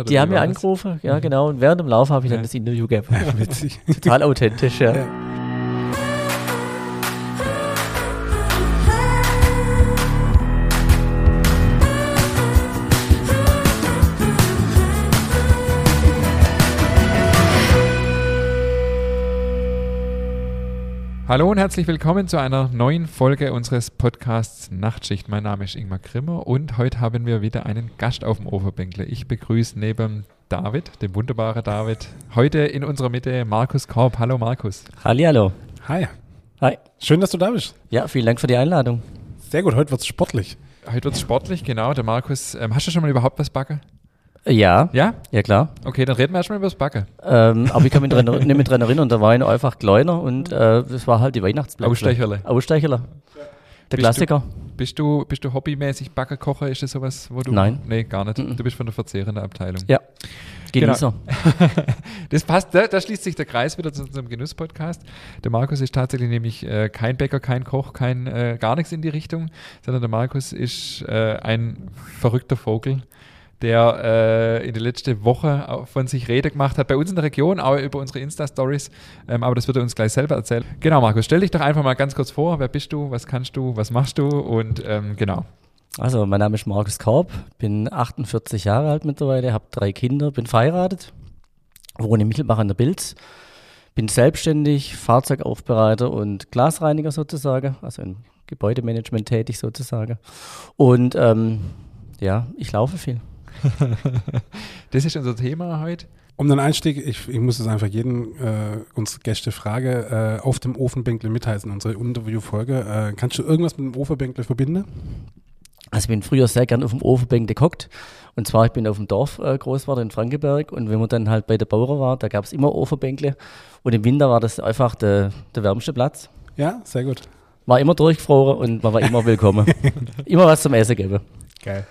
Oder Die haben mir angerufen, ja genau. Und während dem Lauf habe ich dann das Interview. Witzig. Total authentisch, ja. Hallo und herzlich willkommen zu einer neuen Folge unseres Podcasts Nachtschicht. Mein Name ist Ingmar Grimmer und heute haben wir wieder einen Gast auf dem Overbänkle. Ich begrüße neben David, dem wunderbaren David, heute in unserer Mitte Markus Korb. Hallo Markus. Hallihallo. Hi. Hi. Schön, dass du da bist. Ja, vielen Dank für die Einladung. Sehr gut, heute wird's sportlich. Heute wird es sportlich, genau. Der Markus, ähm, hast du schon mal überhaupt was backen? Ja, Ja? ja klar. Okay, dann reden wir erstmal über das Backen. Ähm, aber ich kann mich dran, nicht mehr dran erinnern, da war ich einfach kleiner und äh, das war halt die Weihnachtsplätze. Ausstecherle. Ausstecherle. Der Bist Klassiker. Bist du, bist du hobbymäßig Backen, Kocher? Ist das sowas, wo du. Nein. Nee, gar nicht. Du bist von der verzehrenden Abteilung. Ja. Genießer. Das passt, da, da schließt sich der Kreis wieder zu unserem Genuss-Podcast. Der Markus ist tatsächlich nämlich äh, kein Bäcker, kein Koch, kein äh, gar nichts in die Richtung, sondern der Markus ist äh, ein verrückter Vogel, der äh, in der letzten Woche von sich Rede gemacht hat, bei uns in der Region, auch über unsere Insta-Stories, ähm, aber das wird er uns gleich selber erzählen. Genau, Markus, stell dich doch einfach mal ganz kurz vor, wer bist du, was kannst du, was machst du und ähm, genau. Also, mein Name ist Markus Korb, bin 48 Jahre alt mittlerweile, habe drei Kinder, bin verheiratet, wohne in Mittelbach an der Bilz, bin selbstständig, Fahrzeugaufbereiter und Glasreiniger sozusagen, also im Gebäudemanagement tätig sozusagen. Und ähm, ja, ich laufe viel. Das ist unser Thema heute. Um den Einstieg, ich, ich muss es einfach jeden äh, unsere Gäste frage, äh, auf dem Ofenbänkle mitheißen, unsere Interviewfolge. Äh, kannst du irgendwas mit dem Ofenbänkle verbinden? Also ich bin früher sehr gern auf dem Ofenbänk gehockt. Und zwar, ich bin auf dem Dorf äh, groß geworden in Frankenberg und wenn man dann halt bei der Bauer war, da gab es immer Ofenbänkle. Und im Winter war das einfach der, der wärmste Platz. Ja, sehr gut. War immer durchgefroren und man war immer willkommen. immer was zum Essen geben. Geil.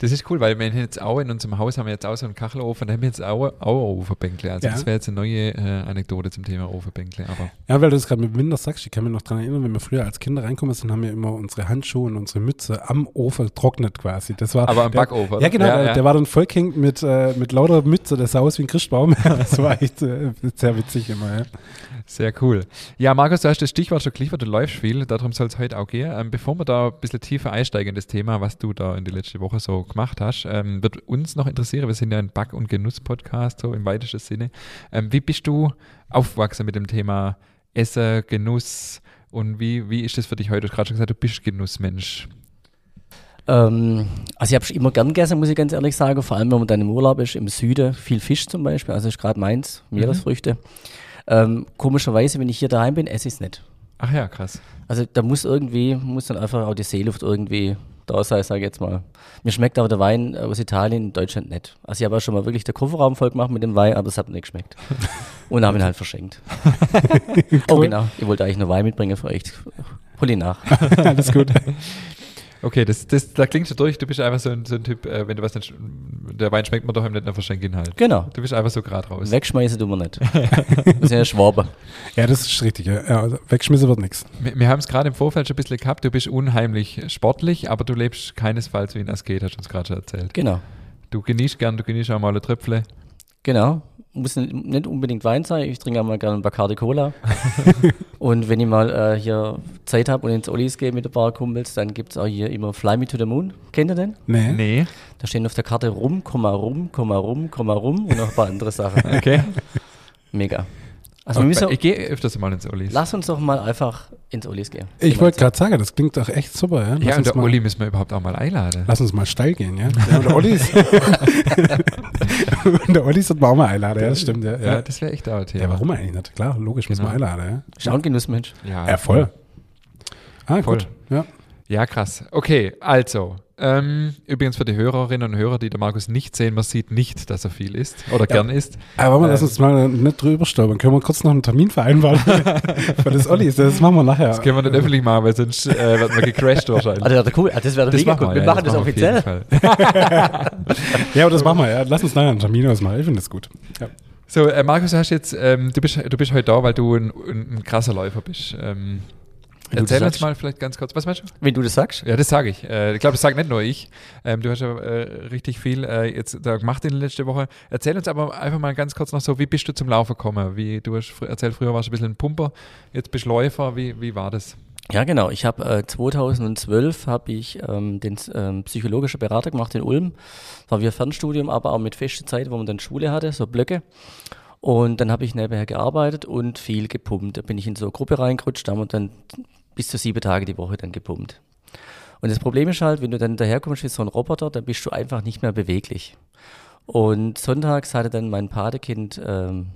Das ist cool, weil wir haben jetzt auch in unserem Haus haben wir jetzt auch so einen Kachelofen, da haben wir jetzt auch, auch Ofenbänkle. Also Ja. das wäre jetzt eine neue äh, Anekdote zum Thema Ofenbänkle. Aber Ja, weil du das gerade mit Winter sagst, ich kann mich noch daran erinnern, wenn wir früher als Kinder reinkommen sind, haben wir immer unsere Handschuhe und unsere Mütze am Ofen getrocknet quasi. Das war, Aber am Backofen? Ja, genau, Ja, der, ja. der war dann vollgehängt mit, äh, mit lauter Mütze, das sah aus wie ein Christbaum. das war echt äh, sehr witzig immer, sehr cool. Ja, Markus, du hast das Stichwort schon geliefert, du läufst viel, darum soll es heute auch gehen. Ähm, bevor wir da ein bisschen tiefer einsteigen in das Thema, was du da in die letzte Woche so gemacht hast, ähm, wird uns noch interessieren, wir sind ja ein Back- und Genuss-Podcast, so im weitesten Sinne. Ähm, wie bist du aufgewachsen mit dem Thema Essen, Genuss und wie, wie ist das für dich heute? Du hast gerade schon gesagt, du bist Genussmensch. Ähm, also ich habe schon immer gern gegessen, muss ich ganz ehrlich sagen. Vor allem, wenn man dann im Urlaub ist, im Süden, viel Fisch zum Beispiel. Also ist gerade meins, Meeresfrüchte. Ähm, komischerweise, wenn ich hier daheim bin, esse ich es nicht. Ach ja, krass. Also da muss irgendwie, muss dann einfach auch die Seeluft irgendwie da sein, sage ich jetzt mal. Mir schmeckt aber der Wein aus Italien in Deutschland nicht. Also ich habe auch schon mal wirklich den Kofferraum voll gemacht mit dem Wein, aber es hat mir nicht geschmeckt. Und habe ihn halt verschenkt. Oh genau, ich wollte eigentlich nur Wein mitbringen für euch. Hol ihn nach. Alles gut. Okay, das, das, da klingt schon durch. Du bist einfach so ein, so ein Typ, äh, wenn du was nicht, der Wein schmeckt mir daheim nicht, dann verschenk ihn halt. Genau. Du bist einfach so gerade raus. Wegschmeißen tun wir nicht. Wir sind ja Schwaben. Ja, das ist richtig. Ja. Ja, also wegschmissen wird nichts. Wir, wir haben es gerade im Vorfeld schon ein bisschen gehabt. Du bist unheimlich sportlich, aber du lebst keinesfalls wie ein Asket, hast du uns gerade schon erzählt. Genau. Du genießt gern, du genießt auch mal eine Tröpfle. Genau. Muss nicht unbedingt Wein sein. Ich trinke auch mal gerne ein Bacardi Cola. und wenn ich mal äh, hier Zeit habe und ins Ollis gehe mit ein paar Kumpels, dann gibt es auch hier immer Fly Me to the Moon. Kennt ihr den? Nee. Nee. Da stehen auf der Karte rum, Komma rum, Komma rum, Komma rum und noch ein paar andere Sachen. Okay. Mega. Also wir müssen, ich gehe öfters mal ins Ollis. lass uns doch mal einfach ins Ollis gehen. Ich wollte gerade sagen, das klingt doch echt super. Ja, Lass ja, und der mal, Olli müssen wir überhaupt auch mal einladen. Lass uns mal steil gehen, ja. ja und der Olli ist. und der sollte man auch mal einladen, ja, das stimmt. Ja, Ja, ja. das wäre echt auch ein Thema. ja warum eigentlich nicht? Klar, logisch, muss Genau. man einladen, Ist auch ein Genussmensch. Ja, ja. Ja, voll. Ah, Voll. gut. Ja. Ja, krass. Okay, also. Ähm, übrigens für die Hörerinnen und Hörer, die der Markus nicht sehen, man sieht nicht, dass er viel isst oder gern isst. Aber warte mal, lass Ähm. uns mal nicht drüber stolpern. Können wir kurz noch einen Termin vereinbaren für das Olli? Das machen wir nachher. Das können wir nicht öffentlich machen, weil sonst äh, wird man gecrashed wahrscheinlich. Also, das, cool. das wäre mega gut. Wir machen das, auf jeden offiziell. Fall. Ja, aber das machen wir. Ja. Lass uns nachher einen Termin ausmachen. Ich finde das gut. Ja. So, äh, Markus, du hast jetzt, ähm, du bist, du bist heute da, weil du ein, ein, ein krasser Läufer bist. Ähm, du Erzähl das uns mal vielleicht ganz kurz, was meinst du? Wenn du das sagst. Ja, das sage ich. Äh, ich glaube, das sagt nicht nur ich. Ähm, du hast ja äh, richtig viel äh, jetzt da gemacht in der letzten Woche. Erzähl uns aber einfach mal ganz kurz noch so, wie bist du zum Laufen gekommen? Wie, du hast erzählt, früher warst du ein bisschen ein Pumper, jetzt bist du Läufer. Wie, wie war das? Ja, genau. Ich habe äh, 2012 habe ich ähm, den ähm, psychologischen Berater gemacht in Ulm. War wie ein Fernstudium, aber auch mit fester Zeit, wo man dann Schule hatte, so Blöcke. Und dann habe ich nebenher gearbeitet und viel gepumpt. Da bin ich in so eine Gruppe reingerutscht, da haben wir dann bis zu sieben Tage die Woche dann gepumpt. Und das Problem ist halt, wenn du dann daherkommst wie so ein Roboter, dann bist du einfach nicht mehr beweglich. Und sonntags hatte dann mein Patekind ähm,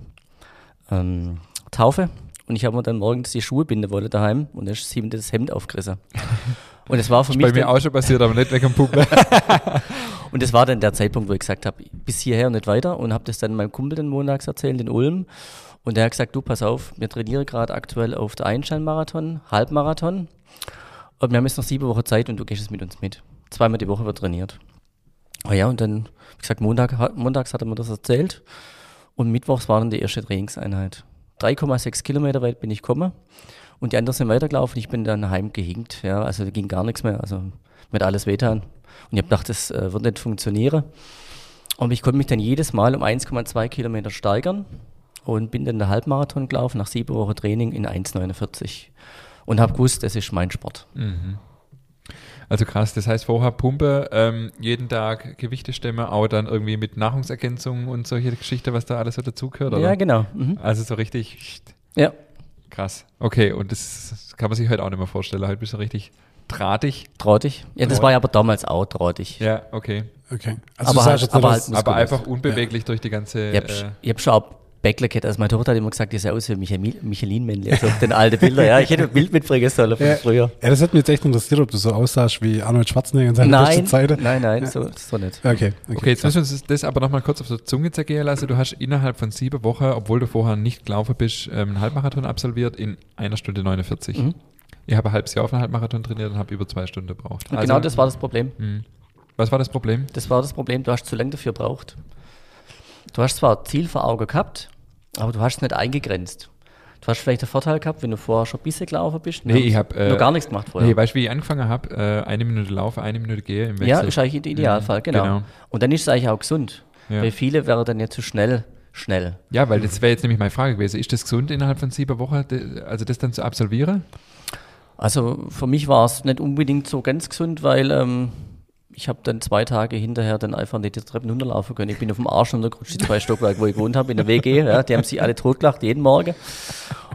ähm, Taufe und ich habe mir dann morgens die Schuhe binden wollen daheim und dann ist ihm das Hemd aufgerissen. Und es war für Ist mich bei mir auch schon passiert, aber nicht wegen dem Pumpen. und das war dann der Zeitpunkt, wo ich gesagt habe, bis hierher und nicht weiter und habe das dann meinem Kumpel den montags erzählt in Ulm und der hat gesagt, du pass auf, wir trainieren gerade aktuell auf der Einstein-Marathon, Halbmarathon und wir haben jetzt noch sieben Wochen Zeit und du gehst jetzt mit uns mit. Zweimal die Woche wird trainiert. Ah ja, und dann, wie gesagt, Montag, montags hat er mir das erzählt und mittwochs war dann die erste Trainingseinheit. 3,6 Kilometer weit bin ich gekommen und die anderen sind weitergelaufen. Ich bin dann heimgehinkt, ja, also da ging gar nichts mehr, also mir hat alles wehtan. Und ich habe gedacht, das äh, wird nicht funktionieren. Und ich konnte mich dann jedes Mal um 1,2 Kilometer steigern und bin dann den Halbmarathon gelaufen nach sieben Wochen Training in 1,49 und habe gewusst, das ist mein Sport. Also krass, das heißt vorher Pumpe, ähm, jeden Tag Gewichte stemmen, auch dann irgendwie mit Nahrungsergänzung und solche Geschichten, was da alles so dazugehört, oder? Ja, genau. Mhm. Also so richtig Ja. krass. Okay, und das kann man sich heute auch nicht mehr vorstellen. Heute bist du richtig drahtig. Trautig. Ja, das war ja aber damals auch trautig. Ja, okay. Okay. Aber du halt- jetzt aber halt Aber einfach unbeweglich durch die ganze. Ich habe Äh, ich hab schon auch Gehabt. Also meine Tochter hat immer gesagt, die sah aus wie Michelin- Michelin-Männle. Also auf den alten Bilder. Ja, ich hätte ein Bild mitbringen sollen von Ja. früher. Ja, das hat mich jetzt echt interessiert, ob du so aussahst wie Arnold Schwarzenegger in seiner besten Nein, Zeit. nein, nein, so, so nicht. Okay, okay. Okay, jetzt müssen wir uns das aber nochmal kurz auf der Zunge zergehen lassen. Du hast innerhalb von sieben Wochen, obwohl du vorher nicht gelaufen bist, ähm, einen Halbmarathon absolviert in einer Stunde 49. Mhm. Ich habe ein halbes Jahr auf einen Halbmarathon trainiert und habe über zwei Stunden gebraucht. Und genau das war das Problem. Mh. Was war das Problem? Das war das Problem, du hast zu lange dafür gebraucht. Du hast zwar Ziel vor Augen gehabt, aber du hast es nicht eingegrenzt. Du hast vielleicht den Vorteil gehabt, wenn du vorher schon ein bisschen gelaufen bist. Nee, ich hab, äh, noch gar nichts gemacht vorher. Nee, weißt du, wie ich angefangen habe? Äh, eine Minute laufe, eine Minute gehe im Wechsel. ja, ist eigentlich der Idealfall, Mhm, genau. genau. Und dann ist es eigentlich auch gesund. Ja. Weil viele wären dann ja zu schnell, schnell. Ja, weil das wäre jetzt nämlich meine Frage gewesen. Ist das gesund innerhalb von sieben Wochen, also das dann zu absolvieren? Also für mich war es nicht unbedingt so ganz gesund, weil ähm, ich habe dann zwei Tage hinterher dann einfach nicht die Treppen runterlaufen können. Ich bin auf dem Arsch runtergerutscht, die zwei Stockwerke, wo ich gewohnt habe, in der WG. Ja, die haben sich alle totgelacht, jeden Morgen.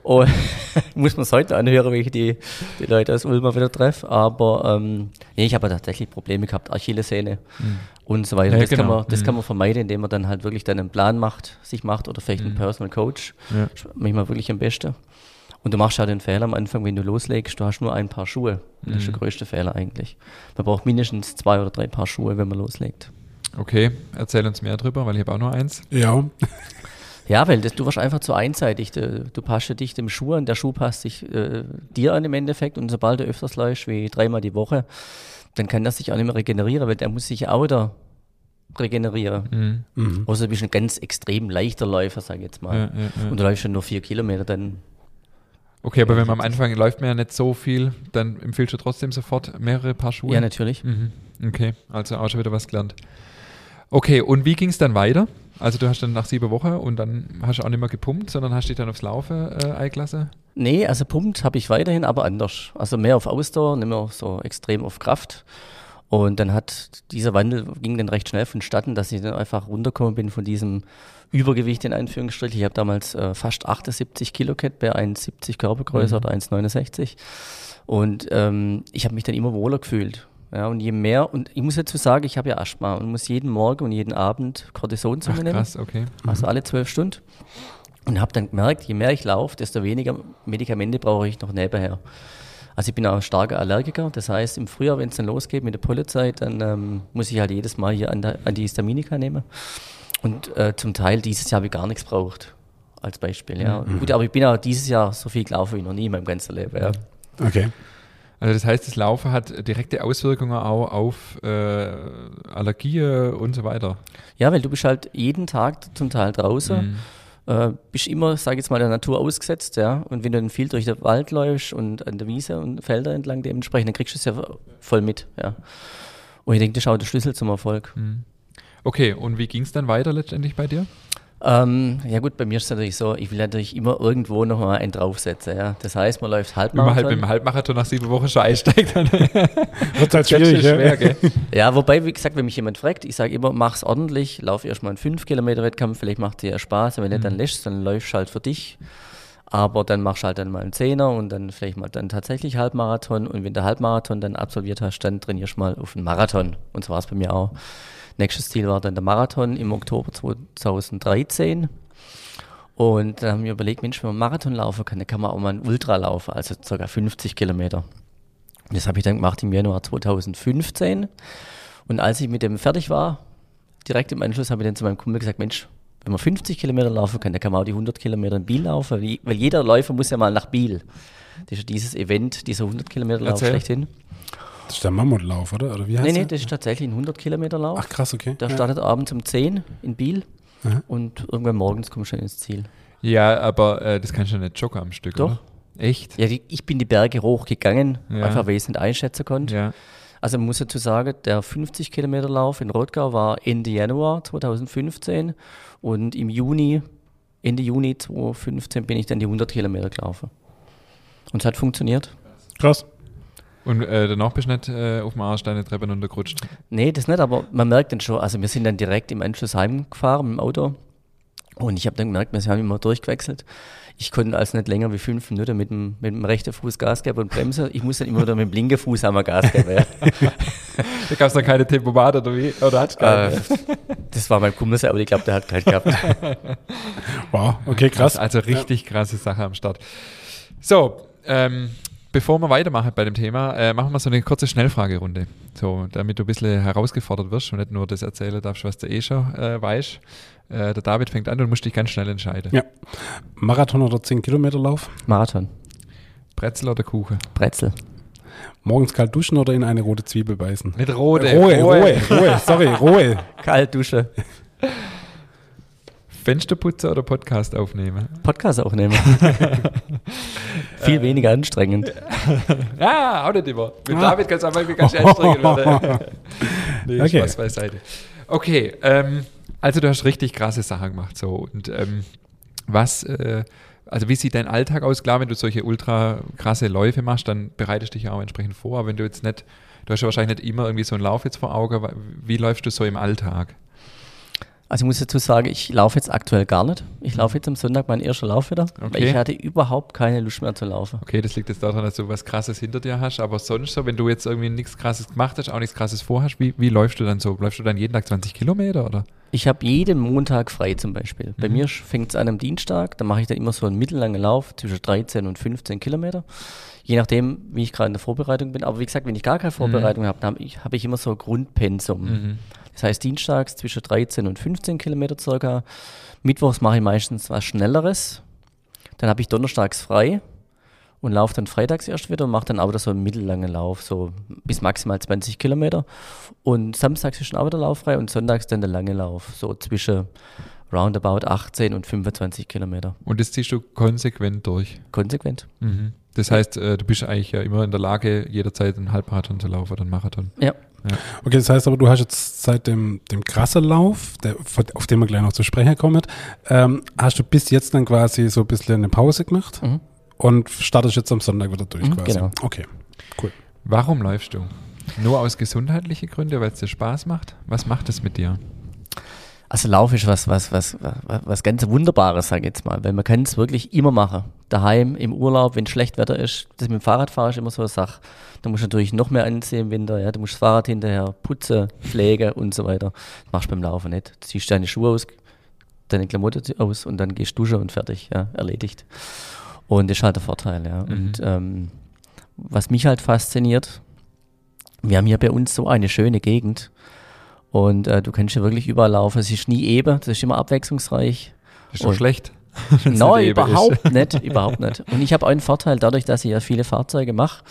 Und muss man es heute anhören, wenn ich die, die Leute aus Ulm mal wieder treffe. Aber ähm, nee, ich habe tatsächlich Probleme gehabt, Achillessehne und so weiter. Ja, das kann genau. man, das Mhm. kann man vermeiden, indem man dann halt wirklich dann einen Plan macht, sich macht oder vielleicht einen Personal Coach. Ja. Manchmal wirklich am besten. Und du machst ja den Fehler am Anfang, wenn du loslegst, du hast nur ein Paar Schuhe. Das ist der größte Fehler eigentlich. Man braucht mindestens zwei oder drei Paar Schuhe, wenn man loslegt. Okay, erzähl uns mehr drüber, weil ich habe auch nur eins. Ja, Ja, weil das, du warst einfach zu einseitig. Du, du passt ja dich dem Schuh an, der Schuh passt sich äh, dir an im Endeffekt. Und sobald du öfters läufst, wie dreimal die Woche, dann kann das sich auch nicht mehr regenerieren, weil der muss sich ja auch wieder regenerieren. Mhm. Außer du bist ein ganz extrem leichter Läufer, sag ich jetzt mal. Ja, ja, ja. Und du läufst schon nur vier Kilometer, dann Okay, aber wenn man am Anfang läuft man ja nicht so viel, dann empfiehlst du trotzdem sofort mehrere Paar Schuhe? ja natürlich. Mhm. Okay, also auch schon wieder was gelernt. Okay, und wie ging es dann weiter? Also du hast dann nach sieben Wochen und dann hast du auch nicht mehr gepumpt, sondern hast dich dann aufs Laufen äh, eingelassen? Nee, also Pumpt habe ich weiterhin, aber anders. Also mehr auf Ausdauer, nicht mehr so extrem auf Kraft. Und dann hat dieser Wandel ging dann recht schnell vonstatten, dass ich dann einfach runtergekommen bin von diesem Übergewicht in Anführungsstrichen. Ich habe damals äh, fast 78 Kilo gehabt, bei 1,70 Körpergröße oder 1,69. Und ähm, ich habe mich dann immer wohler gefühlt. Ja, und je mehr, und ich muss dazu sagen, ich habe ja Asthma und muss jeden Morgen und jeden Abend Cortison zu mir nehmen krass, okay. also alle zwölf Stunden. Und habe dann gemerkt, je mehr ich laufe, desto weniger Medikamente brauche ich noch nebenher. Also ich bin auch ein starker Allergiker. Das heißt, im Frühjahr, wenn es dann losgeht mit der Pollenzeit, dann ähm, muss ich halt jedes Mal hier Anta- Antihistaminika nehmen. Und äh, zum Teil dieses Jahr habe ich gar nichts braucht. Als Beispiel, ja. Gut, aber ich bin auch dieses Jahr so viel gelaufen wie noch nie in meinem ganzen Leben. Ja. okay. Also das heißt, das Laufen hat direkte Auswirkungen auch auf äh, Allergien und so weiter. ja, weil du bist halt jeden Tag zum Teil draußen. Mhm. Äh, bist immer, sag ich jetzt mal, der Natur ausgesetzt, ja. Und wenn du dann viel durch den Wald läufst und an der Wiese und Felder entlang dementsprechend, dann kriegst du es ja voll mit, ja. Und ich denke, das ist auch der Schlüssel zum Erfolg. Mhm. Okay, und wie ging es dann weiter letztendlich bei dir? Ähm, ja gut, bei mir ist es natürlich so, ich will natürlich immer irgendwo noch mal einen draufsetzen. Ja. Das heißt, man läuft Wenn man halt mit dem Halbmarathon nach sieben Wochen schon einsteigt, dann Wird halt schwierig, ja. schwer, gell? Ja, wobei, wie gesagt, wenn mich jemand fragt, ich sage immer, mach's ordentlich, lauf erstmal einen 5-Kilometer-Wettkampf, vielleicht macht dir ja Spaß, und wenn nicht, dann lässt dann läufst du halt für dich. Aber dann machst du halt dann mal einen Zehner und dann vielleicht mal dann tatsächlich Halbmarathon. Und wenn der Halbmarathon dann absolviert hast, dann trainierst du mal auf einen Marathon. Und so war es bei mir auch. Nächstes Ziel war dann der Marathon im Oktober 2013. Und dann haben wir überlegt, Mensch, wenn man Marathon laufen kann, dann kann man auch mal einen Ultra laufen, also ca. 50 Kilometer. Das habe ich dann gemacht im Januar 2015. Und als ich mit dem fertig war, direkt im Anschluss habe ich dann zu meinem Kumpel gesagt, Mensch, wenn man 50 Kilometer laufen kann, dann kann man auch die 100 Kilometer in Biel laufen, weil jeder Läufer muss ja mal nach Biel. Das ist ja dieses Event, dieser 100 Kilometer Lauf schlechthin. Das ist der Mammutlauf, oder? oder wie heißt Nee, nee, das ist tatsächlich ein 100 Kilometer Lauf. Ach krass, okay. Der Ja. startet abends um 10 in Biel Aha. und irgendwann morgens kommst du dann ins Ziel. Ja, aber äh, das kannst du nicht joggen am Stück, Doch. oder? Echt? Ja, die, ich bin die Berge hochgegangen, Ja. einfach weil ich es nicht einschätzen konnte. Ja. Also man muss dazu sagen, der 50 Kilometer Lauf in Rottgau war Ende Januar 2015 und im Juni, Ende Juni 2015 bin ich dann die 100 Kilometer gelaufen. Und es hat funktioniert. Krass. Und äh, danach bist du nicht äh, auf dem Arsch deine Treppen runtergerutscht. Nee, das nicht, aber man merkt dann schon, also wir sind dann direkt im Anschluss heimgefahren mit dem Auto und ich habe dann gemerkt, wir haben immer durchgewechselt. Ich konnte also nicht länger wie fünf Minuten mit dem, mit dem rechten Fuß Gas geben und bremsen. Ich muss dann immer wieder mit dem linken Fuß einmal Gas geben. Ja. Da gab es dann keine Tempomat oder wie? Oder hat's äh, keine? das war mein Kumpel, aber ich glaube, der hat keinen gehabt. Wow, okay, krass. Also richtig krasse Sache am Start. So, ähm, bevor wir weitermachen bei dem Thema, äh, machen wir so eine kurze Schnellfragerunde. So, damit du ein bisschen herausgefordert wirst und nicht nur das erzählen darfst, was du eh schon äh, weißt. Äh, der David fängt an und du musst dich ganz schnell entscheiden. Ja. Marathon oder 10 Kilometer Lauf? Marathon, Brezel oder Kuchen? Brezel, Morgens kalt duschen oder in eine rote Zwiebel beißen? Nicht rote. rohe, rohe, rohe, sorry, rohe. kalt Dusche, Fensterputzer oder Podcast aufnehmen? Podcast aufnehmen. Viel weniger anstrengend. Ja, auch nicht immer. Mit Ah. David kann es einfach ganz anstrengend werden. nee, Okay. Spaß beiseite. Okay, ähm, also du hast richtig krasse Sachen gemacht. So. Und ähm, was, äh, also wie sieht dein Alltag aus? Klar, wenn du solche ultra krasse Läufe machst, dann bereitest du dich ja auch entsprechend vor. Aber wenn du jetzt nicht, du hast ja wahrscheinlich nicht immer irgendwie so einen Lauf jetzt vor Augen. Wie läufst du so im Alltag? Also ich muss dazu sagen, ich laufe jetzt aktuell gar nicht. Ich laufe jetzt am Sonntag meinen ersten Lauf wieder, weil Okay. ich hatte überhaupt keine Lust mehr zu laufen. Okay, das liegt jetzt daran, dass du was Krasses hinter dir hast. Aber sonst so, wenn du jetzt irgendwie nichts Krasses gemacht hast, auch nichts Krasses vorhast, wie, wie läufst du dann so? Läufst du dann jeden Tag 20 Kilometer oder? Ich habe jeden Montag frei zum Beispiel. Bei Mhm. mir fängt es an am Dienstag, dann mache ich dann immer so einen mittellangen Lauf zwischen 13 und 15 Kilometer. Je nachdem, wie ich gerade in der Vorbereitung bin. Aber wie gesagt, wenn ich gar keine Vorbereitung habe, dann habe ich, hab ich immer so ein Grundpensum. Mhm. Das heißt, dienstags zwischen 13 und 15 Kilometer circa. Mittwochs mache ich meistens was Schnelleres. Dann habe ich donnerstags frei und laufe dann freitags erst wieder und mache dann auch wieder so einen mittellangen Lauf, so bis maximal 20 Kilometer. Und samstags ist dann auch wieder lauffrei und sonntags dann der lange Lauf, so zwischen roundabout 18 und 25 Kilometer. Und das ziehst du konsequent durch. Konsequent. Mhm. Das heißt, äh, du bist eigentlich ja immer in der Lage, jederzeit einen Halbmarathon zu laufen oder einen Marathon. Ja. Okay, das heißt aber, du hast jetzt seit dem, dem krasse Lauf, der, auf den wir gleich noch zu sprechen kommen, ähm, hast du bis jetzt dann quasi so ein bisschen eine Pause gemacht Mhm. und startest jetzt am Sonntag wieder durch Mhm, quasi. genau. Okay, cool. Warum läufst du? Nur aus gesundheitlichen Gründen, weil es dir Spaß macht? Was macht es mit dir? Also Lauf ist was, was, was, was, was ganz Wunderbares, sage ich jetzt mal, weil man kann es wirklich immer machen. Daheim, im Urlaub, wenn schlecht Wetter ist. Das mit dem Fahrradfahren ist immer so eine Sache. Da musst du natürlich noch mehr anziehen im Winter. Ja. Du musst das Fahrrad hinterher putzen, pflegen und so weiter. Das machst du beim Laufen nicht. Du ziehst deine Schuhe aus, deine Klamotten aus und dann gehst du duschen und fertig, ja, erledigt. Und das ist halt der Vorteil, ja. Mhm. Und ähm, was mich halt fasziniert, wir haben hier bei uns so eine schöne Gegend. Und äh, du kannst ja wirklich überall laufen. Es ist nie eben, das ist immer abwechslungsreich. Ist doch Und- schlecht. Nein, nicht eben ist. überhaupt nicht, überhaupt nicht. Und ich habe einen Vorteil, dadurch, dass ich ja viele Fahrzeuge mache,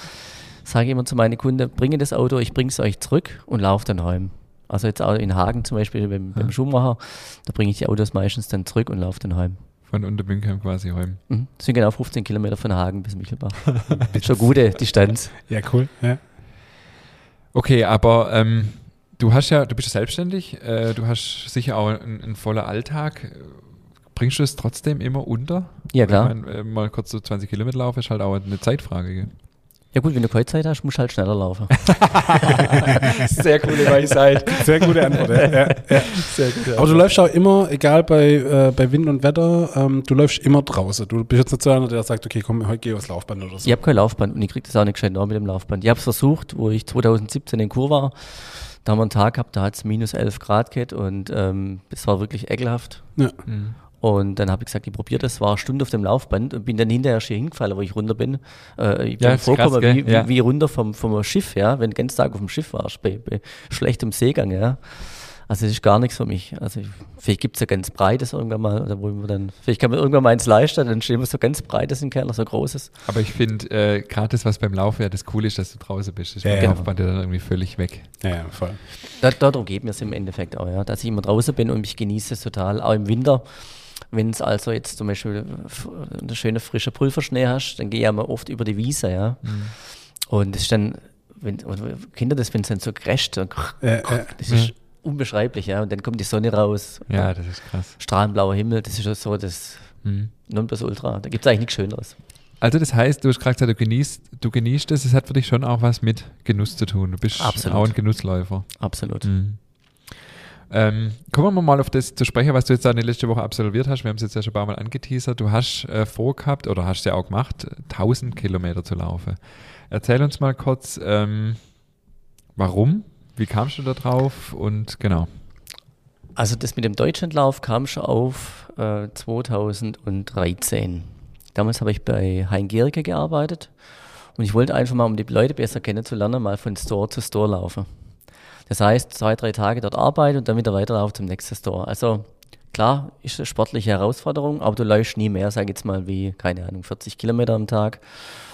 sage ich immer zu meinen Kunden, bringe das Auto, ich bringe es euch zurück und laufe dann heim. Also jetzt auch in Hagen zum Beispiel beim, beim Schuhmacher, da bringe ich die Autos meistens dann zurück und laufe dann heim. Von Unterbünkheim quasi heim. Mhm. Das sind genau 15 Kilometer von Hagen bis Michelbach. Schon gute Distanz. Ja, cool. Ja. Okay, aber ähm, du hast ja, du bist ja selbstständig, äh, du hast sicher auch einen, einen voller Alltag. Bringst du es trotzdem immer unter? Ja, klar. Ich mein, äh, mal kurz so 20 Kilometer laufen ist halt auch eine Zeitfrage. Gell? Ja gut, wenn du keine Zeit hast, musst du halt schneller laufen. Sehr coole Weisheit. Sehr gute Antwort. Ja. Ja, ja. Sehr gute Aber du läufst auch immer, egal bei, äh, bei Wind und Wetter, ähm, du läufst immer draußen. Du bist jetzt nicht so einer, der sagt, okay, komm, heute geh aufs Laufband oder so. Ich habe kein Laufband und ich krieg das auch nicht gescheit mit dem Laufband. Ich habe es versucht, wo ich 2017 in Kur war. Da haben wir einen Tag gehabt, da hat es minus 11 Grad gehabt und ähm, das war wirklich ekelhaft. Ja. Mhm. Und dann habe ich gesagt, ich probiere das, war eine Stunde auf dem Laufband und bin dann hinterher hier hingefallen, wo ich runter bin. Äh, ich bin Ja, ist krass, vorgekommen gell? wie, Ja. wie, wie runter vom, vom Schiff, ja, wenn du den ganzen Tag auf dem Schiff warst, bei, bei schlechtem Seegang, ja. Also das ist gar nichts für mich. Also ich, vielleicht gibt es ja ganz breites irgendwann mal, oder wo wir dann, vielleicht kann man irgendwann mal eins leisten, dann stehen wir so ganz breites im Keller, so großes. Aber ich finde, äh, gerade das, was beim Laufen ja das Coole ist, dass du draußen bist. Das ist Ja, ja. Laufband ja dann irgendwie völlig weg. Ja, ja, voll. Da, darum geht mir es im Endeffekt auch, ja, dass ich immer draußen bin und ich genieße es total, auch im Winter. Wenn es also jetzt zum Beispiel f- eine schöne frische Pulverschnee hast, dann gehe ich ja mal oft über die Wiese, ja. Und das ist dann, wenn Kinder das, wenn es dann so crasht, Ja, ja. das ist unbeschreiblich, ja. Und dann kommt die Sonne raus, Ja, das ist krass. strahlenblauer Himmel, das ist so das Mhm. Nonplusultra. Da gibt es eigentlich nichts Schöneres. Also das heißt, du hast gerade gesagt, du genießt, du genießt es, es hat für dich schon auch was mit Genuss zu tun. Du bist Absolut. auch ein Genussläufer. Absolut. Mhm. Ähm, kommen wir mal auf das zu sprechen, was du jetzt die letzte Woche absolviert hast. Wir haben es jetzt ja schon ein paar Mal angeteasert. Du hast äh, vorgehabt oder hast ja auch gemacht, 1000 Kilometer zu laufen. Erzähl uns mal kurz, ähm, warum, wie kamst du da drauf und genau. Also das mit dem Deutschlandlauf kam schon auf äh, 2013. Damals habe ich bei Hein Gericke gearbeitet und ich wollte einfach mal, um die Leute besser kennenzulernen, mal von Store zu Store laufen. Das heißt, zwei, drei Tage dort arbeiten und dann wieder weiterlaufen zum nächsten Store. Also klar, ist eine sportliche Herausforderung, aber du läufst nie mehr, sag ich jetzt mal, wie, keine Ahnung, 40 Kilometer am Tag.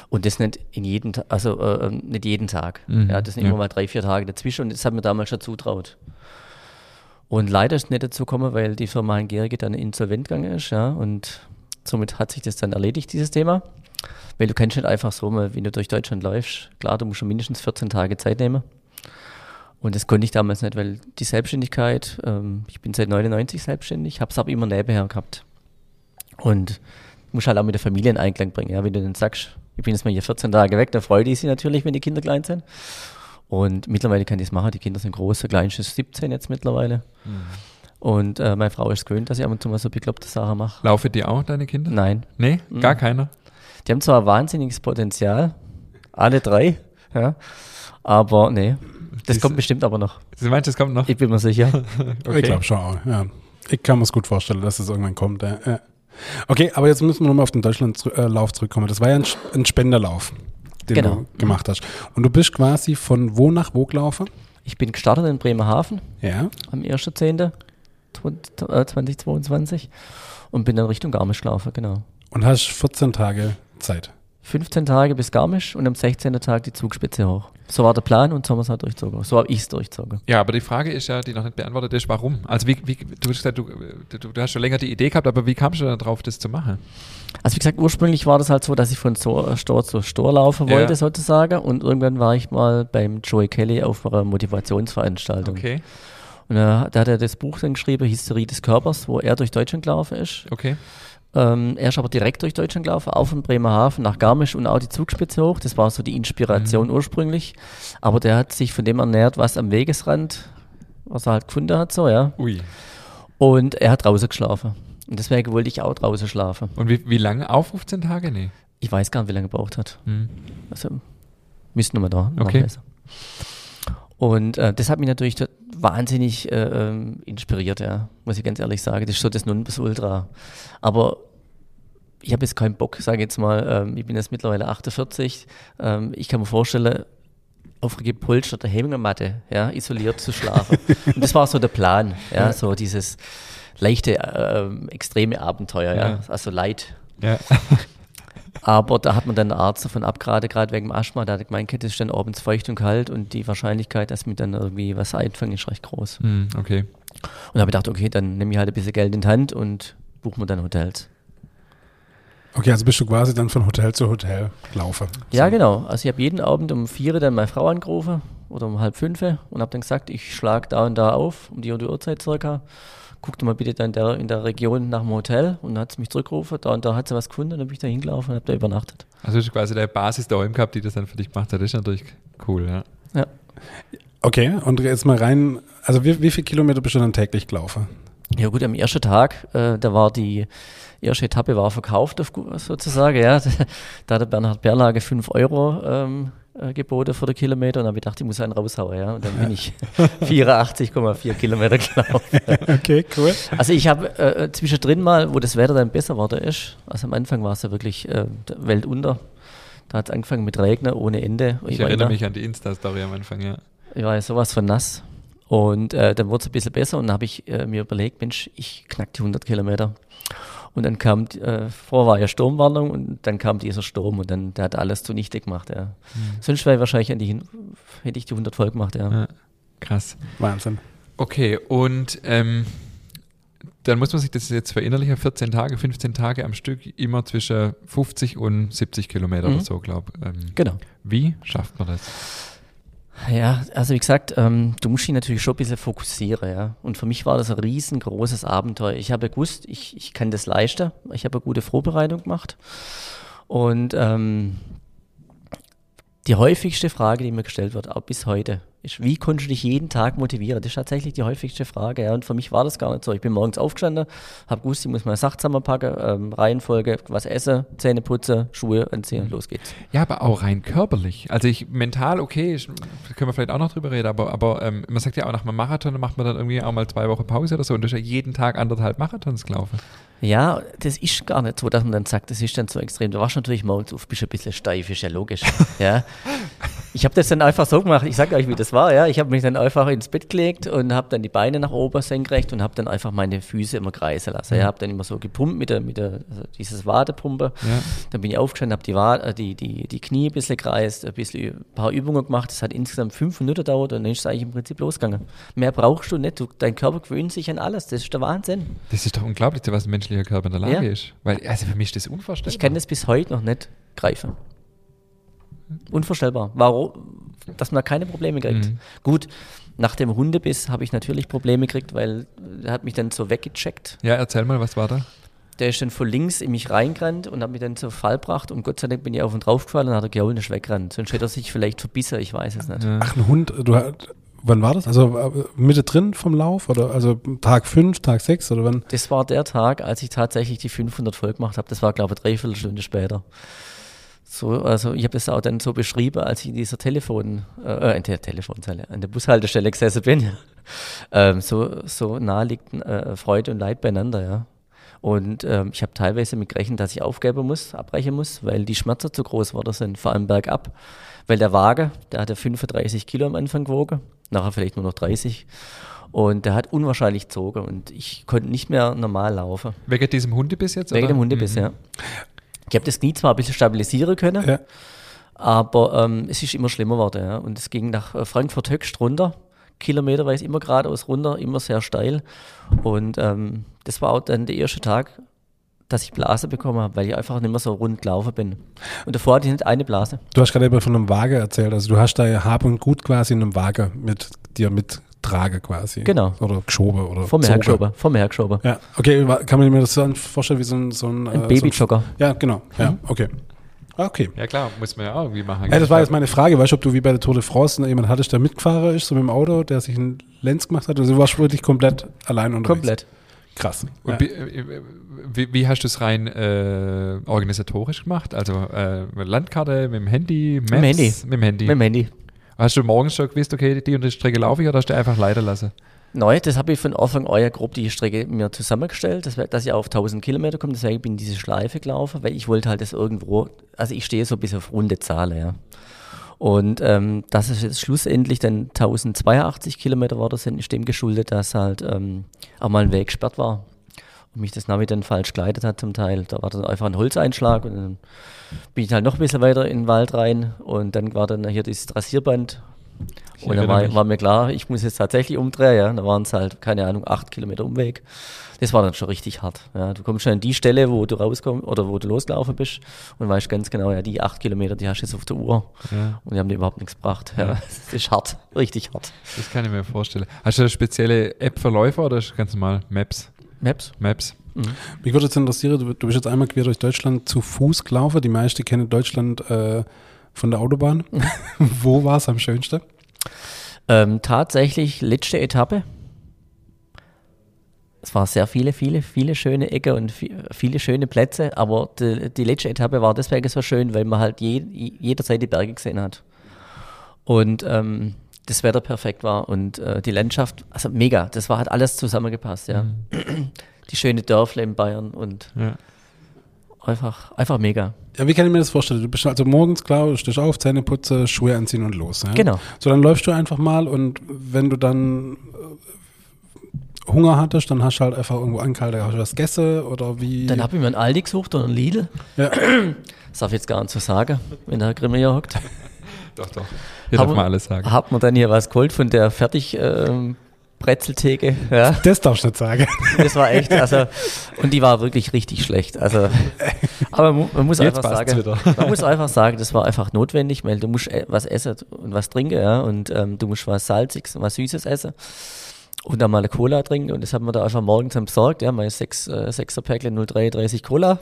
Und das nicht in jeden, also äh, nicht jeden Tag. Mhm, Ja, das sind ja. immer mal drei, vier Tage dazwischen und das hat mir damals schon zutraut. Und leider ist es nicht dazu gekommen, weil die Firma Heingerige dann insolvent gegangen ist, ja, und somit hat sich das dann erledigt, dieses Thema. Weil du kannst nicht einfach so mal, wenn du durch Deutschland läufst, klar, du musst schon mindestens 14 Tage Zeit nehmen. Und das konnte ich damals nicht, weil die Selbstständigkeit, ähm, ich bin seit 99 selbstständig, habe es aber immer nebenher gehabt. Und musst halt auch mit der Familie in Einklang bringen. Ja? Wenn du dann sagst, ich bin jetzt mal hier 14 Tage weg, dann freut die sich natürlich, wenn die Kinder klein sind. Und mittlerweile kann ich das machen. Die Kinder sind groß, der Kleinste ist 17 jetzt mittlerweile. Und äh, meine Frau ist gewöhnt, dass ich ab und zu mal so bekloppte Sachen mache. Laufen die auch, deine Kinder? Nein. Nee, Mhm. gar keiner. Die haben zwar wahnsinniges Potenzial, alle drei, ja, aber nee, das kommt bestimmt aber noch. Du meinst, das kommt noch? Ich bin mir sicher. Ich glaube schon auch, ja. Ich kann mir es gut vorstellen, dass es irgendwann kommt. Ja. Ja. Okay, aber jetzt müssen wir nochmal auf den Deutschlandlauf zurückkommen. Das war ja ein, Spenderlauf, den Genau. du gemacht hast. Und du bist quasi von wo nach wo gelaufen? Ich bin gestartet in Bremerhaven Ja. am 1.10. 2022 und bin dann Richtung Garmisch gelaufen, genau. Und hast 14 Tage Zeit. 15 Tage bis Garmisch und am 16. Tag die Zugspitze hoch. So war der Plan und so haben wir es halt durchzogen. So habe ich es durchzogen. Ja, aber die Frage ist ja, die noch nicht beantwortet ist, warum? Also wie, wie du hast gesagt, du, du, du hast schon länger die Idee gehabt, aber wie kamst du dann drauf, das zu machen? Also wie gesagt, ursprünglich war das halt so, dass ich von Store zu Store laufen Ja. wollte sozusagen und irgendwann war ich mal beim Joey Kelly auf einer Motivationsveranstaltung. Okay, Und äh, da hat er das Buch dann geschrieben, Hysterie des Körpers, wo er durch Deutschland gelaufen ist. okay. Ähm, er ist aber direkt durch Deutschland gelaufen, auch von Bremerhaven nach Garmisch und auch die Zugspitze hoch. Das war so die Inspiration Mhm. ursprünglich. Aber der hat sich von dem ernährt, was am Wegesrand, was er halt gefunden hat, so, ja. Ui. Und er hat draußen geschlafen. Und deswegen wollte ich auch draußen schlafen. Und wie, wie lange? Auch 15 Tage? Nee. Ich weiß gar nicht, wie lange er gebraucht hat. Hm. Also, müssten wir da Okay. nachlesen. Und äh, das hat mich natürlich wahnsinnig äh, ähm, inspiriert, ja, muss ich ganz ehrlich sagen. Das ist so das Nonplusultra. Aber ich habe jetzt keinen Bock, sage ich jetzt mal, ähm, ich bin jetzt mittlerweile 48. Ähm, ich kann mir vorstellen, auf einer gepolsterten Hängematte, ja, isoliert zu schlafen. Und das war so der Plan, ja, so dieses leichte, ähm, extreme Abenteuer, ja, Ja. also Leid. Ja. Aber da hat man dann einen Arzt davon abgeraten, gerade wegen dem Asthma. Da hat gemeint, das ist dann abends feucht und kalt und die Wahrscheinlichkeit, dass mir dann irgendwie was einfangen, ist recht groß. Hm, okay. Und da habe ich gedacht, okay, dann nehme ich halt ein bisschen Geld in die Hand und buche mir dann Hotels. Okay, also bist du quasi dann von Hotel zu Hotel gelaufen. Ja, So. genau. Also ich habe jeden Abend um vier dann meine Frau angerufen oder um halb fünf und habe dann gesagt, ich schlage da und da auf, um die und die Uhrzeit circa. Guck doch mal bitte dann der, in der Region nach dem Hotel und dann hat sie mich zurückgerufen, da und da hat sie was gefunden, dann bin ich da hingelaufen und habe da übernachtet. Also ist quasi der Basis daheim gehabt, die das dann für dich gemacht hat. Das ist natürlich cool, ja. Ja. Okay, und jetzt mal rein, also wie, wie viele Kilometer bist du dann täglich gelaufen? Ja gut, am ersten Tag, äh, da war die erste Etappe war verkauft auf, sozusagen, ja. Da hat der Bernhard Berlage 5 Euro ähm, äh, geboten für den Kilometer und dann habe ich gedacht, ich muss einen raushauen, ja. Und dann bin ich 84,4 Kilometer gelaufen. Okay, cool. Also ich habe äh, zwischendrin mal, wo das Wetter dann besser geworden ist, also am Anfang war es ja wirklich äh, der Weltunter. Da hat es angefangen mit Regnen ohne Ende. Ich war erinnere immer- mich an die Insta-Story am Anfang, ja. ich war ja sowas von nass. Und äh, dann wurde es ein bisschen besser und dann habe ich äh, mir überlegt, Mensch, ich knack die 100 Kilometer. Und dann kam, äh, vorher war ja Sturmwarnung und dann kam dieser Sturm und dann der hat alles zunichte gemacht. Ja. Sonst wäre ich wahrscheinlich an die, hätte ich die 100 voll gemacht. Ja. ja. Krass. Wahnsinn. Okay, und ähm, dann muss man sich das jetzt verinnerlichen, 14 Tage, 15 Tage am Stück, immer zwischen 50 und 70 Kilometer Mhm. oder so, glaube ich. Ähm, Genau. wie schafft man das? Ja, also wie gesagt, ähm, du musst dich natürlich schon ein bisschen fokussieren, ja. Und für mich war das ein riesengroßes Abenteuer. Ich habe gewusst, ich, ich kann das leisten. Ich habe eine gute Vorbereitung gemacht. Und ähm, die häufigste Frage, die mir gestellt wird, auch bis heute, ist, wie konntest du dich jeden Tag motivieren? Das ist tatsächlich die häufigste Frage. Ja. Und für mich war das gar nicht so. Ich bin morgens aufgestanden, habe gewusst, ich muss meine Sachen zusammenpacken, ähm, Reihenfolge, was essen, Zähne putzen, Schuhe anziehen, los geht's. Ja, aber auch rein körperlich. Also ich mental, okay, ich, können wir vielleicht auch noch drüber reden, aber, aber ähm, man sagt ja auch nach einem Marathon macht man dann irgendwie auch mal zwei Wochen Pause oder so und du hast ja jeden Tag anderthalb Marathons gelaufen. Ja, das ist gar nicht so, dass man dann sagt, das ist dann so extrem. Du warst natürlich morgens auf, bist ein bisschen steif, ist ja logisch. ja. Ich habe das dann einfach so gemacht, ich sage euch, wie das war. Ja. Ich habe mich dann einfach ins Bett gelegt und habe dann die Beine nach oben senkrecht und habe dann einfach meine Füße immer kreisen lassen. Ja. Habe dann immer so gepumpt mit der, mit der also dieses Wadepumpe. Ja. Dann bin ich aufgestanden, habe die, äh, die, die, die Knie ein bisschen kreist, ein bisschen ein paar Übungen gemacht. Das hat insgesamt fünf Minuten gedauert und dann ist es eigentlich im Prinzip losgegangen. Mehr brauchst du nicht. Du, dein Körper gewöhnt sich an alles. Das ist der Wahnsinn. Das ist doch unglaublich, was ein menschlicher Körper in der Lage Ja. ist. Weil, also für mich ist das unvorstellbar. Ich kann das bis heute noch nicht greifen. Unvorstellbar. Warum? Dass man da keine Probleme kriegt. Mhm. Gut, nach dem Hundebiss habe ich natürlich Probleme gekriegt, weil der hat mich dann so weggecheckt. Ja, erzähl mal, was war da? Der ist dann von links in mich reingerannt und hat mich dann zur Fall gebracht und Gott sei Dank bin ich auf ihn draufgefallen und hat er geholt und ist weggerannt. Sonst hätte er sich vielleicht verbissen, ich weiß es nicht. Ja. Ach, ein Hund, du wann war das? Also äh, Mitte drin vom Lauf oder also Tag 5, Tag 6 oder wann? Das war der Tag, als ich tatsächlich die 500 voll gemacht habe. Das war, glaube ich, eine Dreiviertelstunde später. So, also ich habe das auch dann so beschrieben, als ich in dieser Telefon, äh, in der Telefonzelle, an der Bushaltestelle gesessen bin. ähm, so, so nah liegt äh, Freude und Leid beieinander, ja. Und ähm, ich habe teilweise mit gerechnet, dass ich aufgeben muss, abbrechen muss, weil die Schmerzen zu groß geworden sind, vor allem bergab. Weil der Wagen, der hatte 35 Kilo am Anfang gewogen, nachher vielleicht nur noch 30. Und der hat unwahrscheinlich gezogen und ich konnte nicht mehr normal laufen. Wegen diesem Hundebiss jetzt? Wegen oder? dem Hundebiss, Mhm. ja. Ich habe das Knie zwar ein bisschen stabilisieren können, Ja. aber ähm, es ist immer schlimmer geworden. Ja. Und es ging nach äh, Frankfurt Höchst runter, kilometerweise immer geradeaus runter, immer sehr steil. Und ähm, das war auch dann der erste Tag, dass ich Blase bekommen habe, weil ich einfach nicht mehr so rund gelaufen bin. Und davor hatte ich nicht eine Blase. Du hast gerade eben von einem Waage erzählt. Also du hast da ja Hab und Gut quasi in einem Waage mit dir mittrage quasi. Genau. Oder geschoben oder hergeschoben. Vor mir hergeschoben. Ja, okay, kann man mir das so vorstellen wie so ein, so ein, Ein äh, Babyjogger. So ja, genau. Ja, okay. Ah, Okay. Ja klar, muss man ja auch irgendwie machen. Ja, das war jetzt meine Frage. Weißt du, ob du wie bei der Tour de France jemand hattest, der mitgefahren ist, so mit dem Auto, der sich einen Lenz gemacht hat? Also du warst wirklich komplett allein unterwegs? Komplett. Krass. Und Ja. wie, äh, wie, wie hast du es rein äh, organisatorisch gemacht? Also äh, mit Landkarte, mit dem Handy, Maps? dem Handy. Mit dem Handy. Mit dem Handy. Hast du morgens schon gewusst, okay, die und die Strecke laufe ich oder hast du einfach leiden lassen? Neu, das habe ich von Anfang an ja grob die Strecke mir zusammengestellt, dass, dass ich auf 1000 Kilometer komme. Deswegen bin ich diese Schleife gelaufen, weil ich wollte halt das irgendwo, also ich stehe so bisschen auf runde Zahlen, ja. Und ähm, dass es jetzt schlussendlich dann 1082 Kilometer geworden sind, ist dem geschuldet, dass halt ähm, auch mal ein Weg gesperrt war und mich das Navi dann falsch geleitet hat zum Teil. Da war dann einfach ein Holzeinschlag und dann bin ich halt noch ein bisschen weiter in den Wald rein und dann war dann hier dieses Rasierband Ich Und dann war, war mir klar, ich muss jetzt tatsächlich umdrehen, ja. Da waren es halt, keine Ahnung, acht Kilometer Umweg. Das war dann schon richtig hart. Ja. Du kommst schon an die Stelle, wo du rauskommst oder wo du losgelaufen bist und weißt ganz genau, ja, die acht Kilometer, die hast du jetzt auf der Uhr. Ja. Und die haben dir überhaupt nichts gebracht. Ja. Ja. Das ist hart, richtig hart. Das kann ich mir vorstellen. Hast du eine spezielle App für Läufer oder ist das ganz normal Maps? Maps? Maps. Mich würde jetzt interessieren, du, du bist jetzt einmal quer durch Deutschland zu Fuß gelaufen. Die meisten kennen Deutschland äh, von der Autobahn. Wo war es am schönsten? Ähm, tatsächlich letzte Etappe. Es waren sehr viele, viele, viele schöne Ecken und vi- viele schöne Plätze, aber die, die letzte Etappe war deswegen so schön, weil man halt je, jederzeit die Berge gesehen hat. Und ähm, das Wetter perfekt war und äh, die Landschaft, also mega, das war halt alles zusammengepasst, ja. Die schöne Dörfle in Bayern und Ja. einfach, einfach mega. Ja, wie kann ich mir das vorstellen? Du bist also morgens klar, du stehst auf, Zähne putze, Schuhe anziehen und los. Ja? Genau. So, dann läufst du einfach mal und wenn du dann äh, Hunger hattest, dann hast du halt einfach irgendwo angehalten, hast du was gegessen oder wie? Dann habe ich mir einen Aldi gesucht oder einen Lidl. Ja. Das darf ich jetzt gar nicht so sagen, wenn der Herr Grimme hier hockt. Doch, doch. Hier darf Haben- man alles sagen. Hat man dann hier was geholt von der fertig ähm, Brezeltheke, ja. das darfst du nicht sagen. Das war echt, also, und die war wirklich richtig schlecht. Also, aber man muss Jetzt einfach sagen, wieder. man muss einfach sagen, das war einfach notwendig, weil du musst e- was essen und was trinken, ja, und ähm, du musst was Salziges und was Süßes essen und dann mal eine Cola trinken und das haben wir da einfach morgens besorgt, ja, meine 6 äh, 6er Päckchen 0,330 Cola.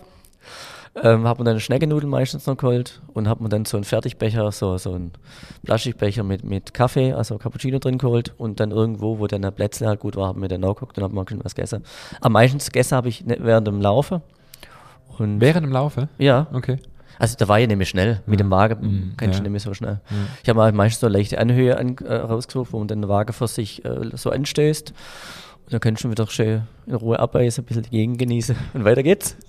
Ähm, hat man dann eine Schneckennudeln meistens noch geholt und hat man dann so einen Fertigbecher, so, so einen Plastikbecher mit, mit Kaffee, also Cappuccino drin geholt und dann irgendwo, wo dann der Plätzle halt gut war, haben wir dann nachgeguckt und haben mal was gegessen. Am meisten gegessen habe ich ne- während dem Laufen. Und Während dem Laufe? ja, Okay. also da war ich nämlich schnell. Mit dem Wagen Mhm, kannst ja. du nicht mehr so schnell. Ich habe mal meistens so eine leichte Anhöhe an, äh, rausgesucht, wo man den Wagen für sich äh, so anstößt. Und dann kannst du wieder schön in Ruhe abbeißen, ein bisschen die Gegend genießen und weiter geht's.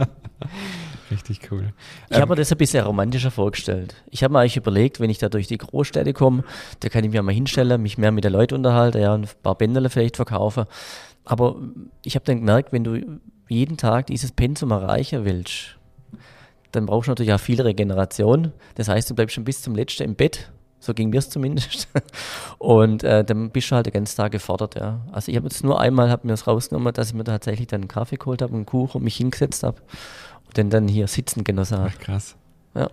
Richtig cool. Ich habe mir das ein bisschen romantischer vorgestellt. Ich habe mir eigentlich überlegt, wenn ich da durch die Großstädte komme, da kann ich mich mal hinstellen, mich mehr mit den Leuten unterhalten, ja, und ein paar Bändele vielleicht verkaufen. Aber ich habe dann gemerkt, wenn du jeden Tag dieses Pensum erreichen willst, dann brauchst du natürlich auch viel Regeneration. Das heißt, du bleibst schon bis zum letzten im Bett. So ging mir es zumindest. Und äh, dann bist du halt den ganzen Tag gefordert, ja. Also ich habe jetzt nur einmal hab mir das rausgenommen, dass ich mir tatsächlich dann einen Kaffee geholt habe, einen Kuchen und mich hingesetzt habe und den dann hier sitzen genossen habe. Ach, krass. Ja.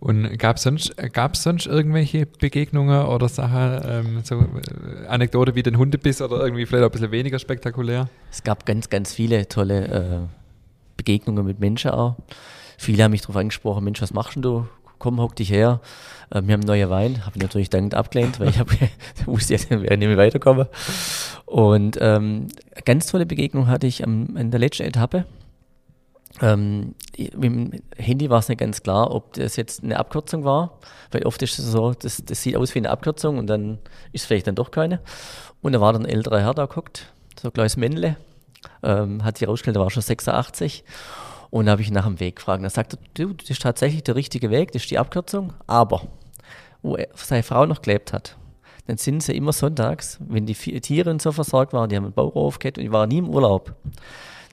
Und gab es sonst, gab's sonst irgendwelche Begegnungen oder Sachen, ähm, so äh, Anekdote wie den Hundebiss oder irgendwie vielleicht ein bisschen weniger spektakulär? Es gab ganz, ganz viele tolle äh, Begegnungen mit Menschen auch. Viele haben mich darauf angesprochen, Mensch, was machst denn du? Komm, hock dich her. Äh, wir haben neue Wein. Habe ich natürlich dankend abgelehnt, weil ich hab, wusste wir werden nicht mehr weiterkommen. Und ähm, ganz tolle Begegnung hatte ich am, in der letzten Etappe. Ähm, dem Handy war es nicht ganz klar, ob das jetzt eine Abkürzung war, weil oft ist es so, das, das sieht aus wie eine Abkürzung und dann ist es vielleicht dann doch keine. Und da war dann ein älterer Herr da guckt, so kleines Männle, ähm, hat sich herausgestellt, der war schon 86. Und da habe ich nach dem Weg gefragt. Da sagte du, das ist tatsächlich der richtige Weg, das ist die Abkürzung, aber wo er, seine Frau noch gelebt hat, dann sind sie immer sonntags, wenn die Tiere und so versorgt waren, die haben einen Bauer aufgehört und die waren nie im Urlaub.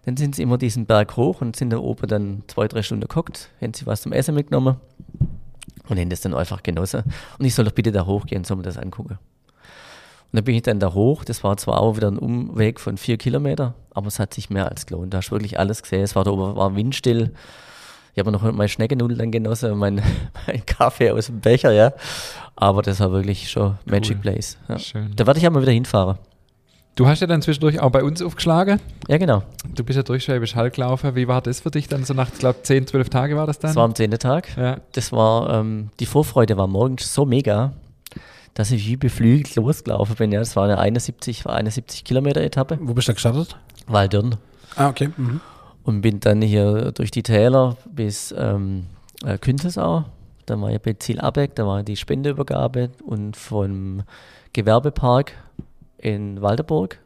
Dann sind sie immer diesen Berg hoch und sind da oben dann zwei, drei Stunden geguckt, haben sie was zum Essen mitgenommen und haben das dann einfach genossen. Und ich soll doch bitte da hochgehen, soll mir das angucken. Und dann bin ich dann da hoch. Das war zwar auch wieder ein Umweg von vier Kilometer, aber es hat sich mehr als gelohnt. Da hast du wirklich alles gesehen. Es war da oben war windstill. Ich habe noch meine Schneckennudeln dann genossen und mein, mein Kaffee aus dem Becher, ja. Aber das war wirklich schon Magic Place. Ja. Schön. Da werde ich aber wieder hinfahren. Du hast ja dann zwischendurch auch bei uns aufgeschlagen. Ja, genau. Du bist ja durch Schwäbisch Hall gelaufen. Wie war das für dich dann so nach, ich glaube, 10, 12 Tage war das dann? Das war am zehnten Tag. ja. Das war, ähm, die Vorfreude war morgens so mega, dass ich wie beflügelt losgelaufen bin. Ja, das war eine 71, war 71 Kilometer Etappe. Wo bist du gestartet? Waldürn. Ah, okay. Mhm. und bin dann hier durch die Täler bis ähm, äh, Künzelsau. Dann war ich bei Ziel Abeck, da war die Spendeübergabe und vom Gewerbepark in Walderburg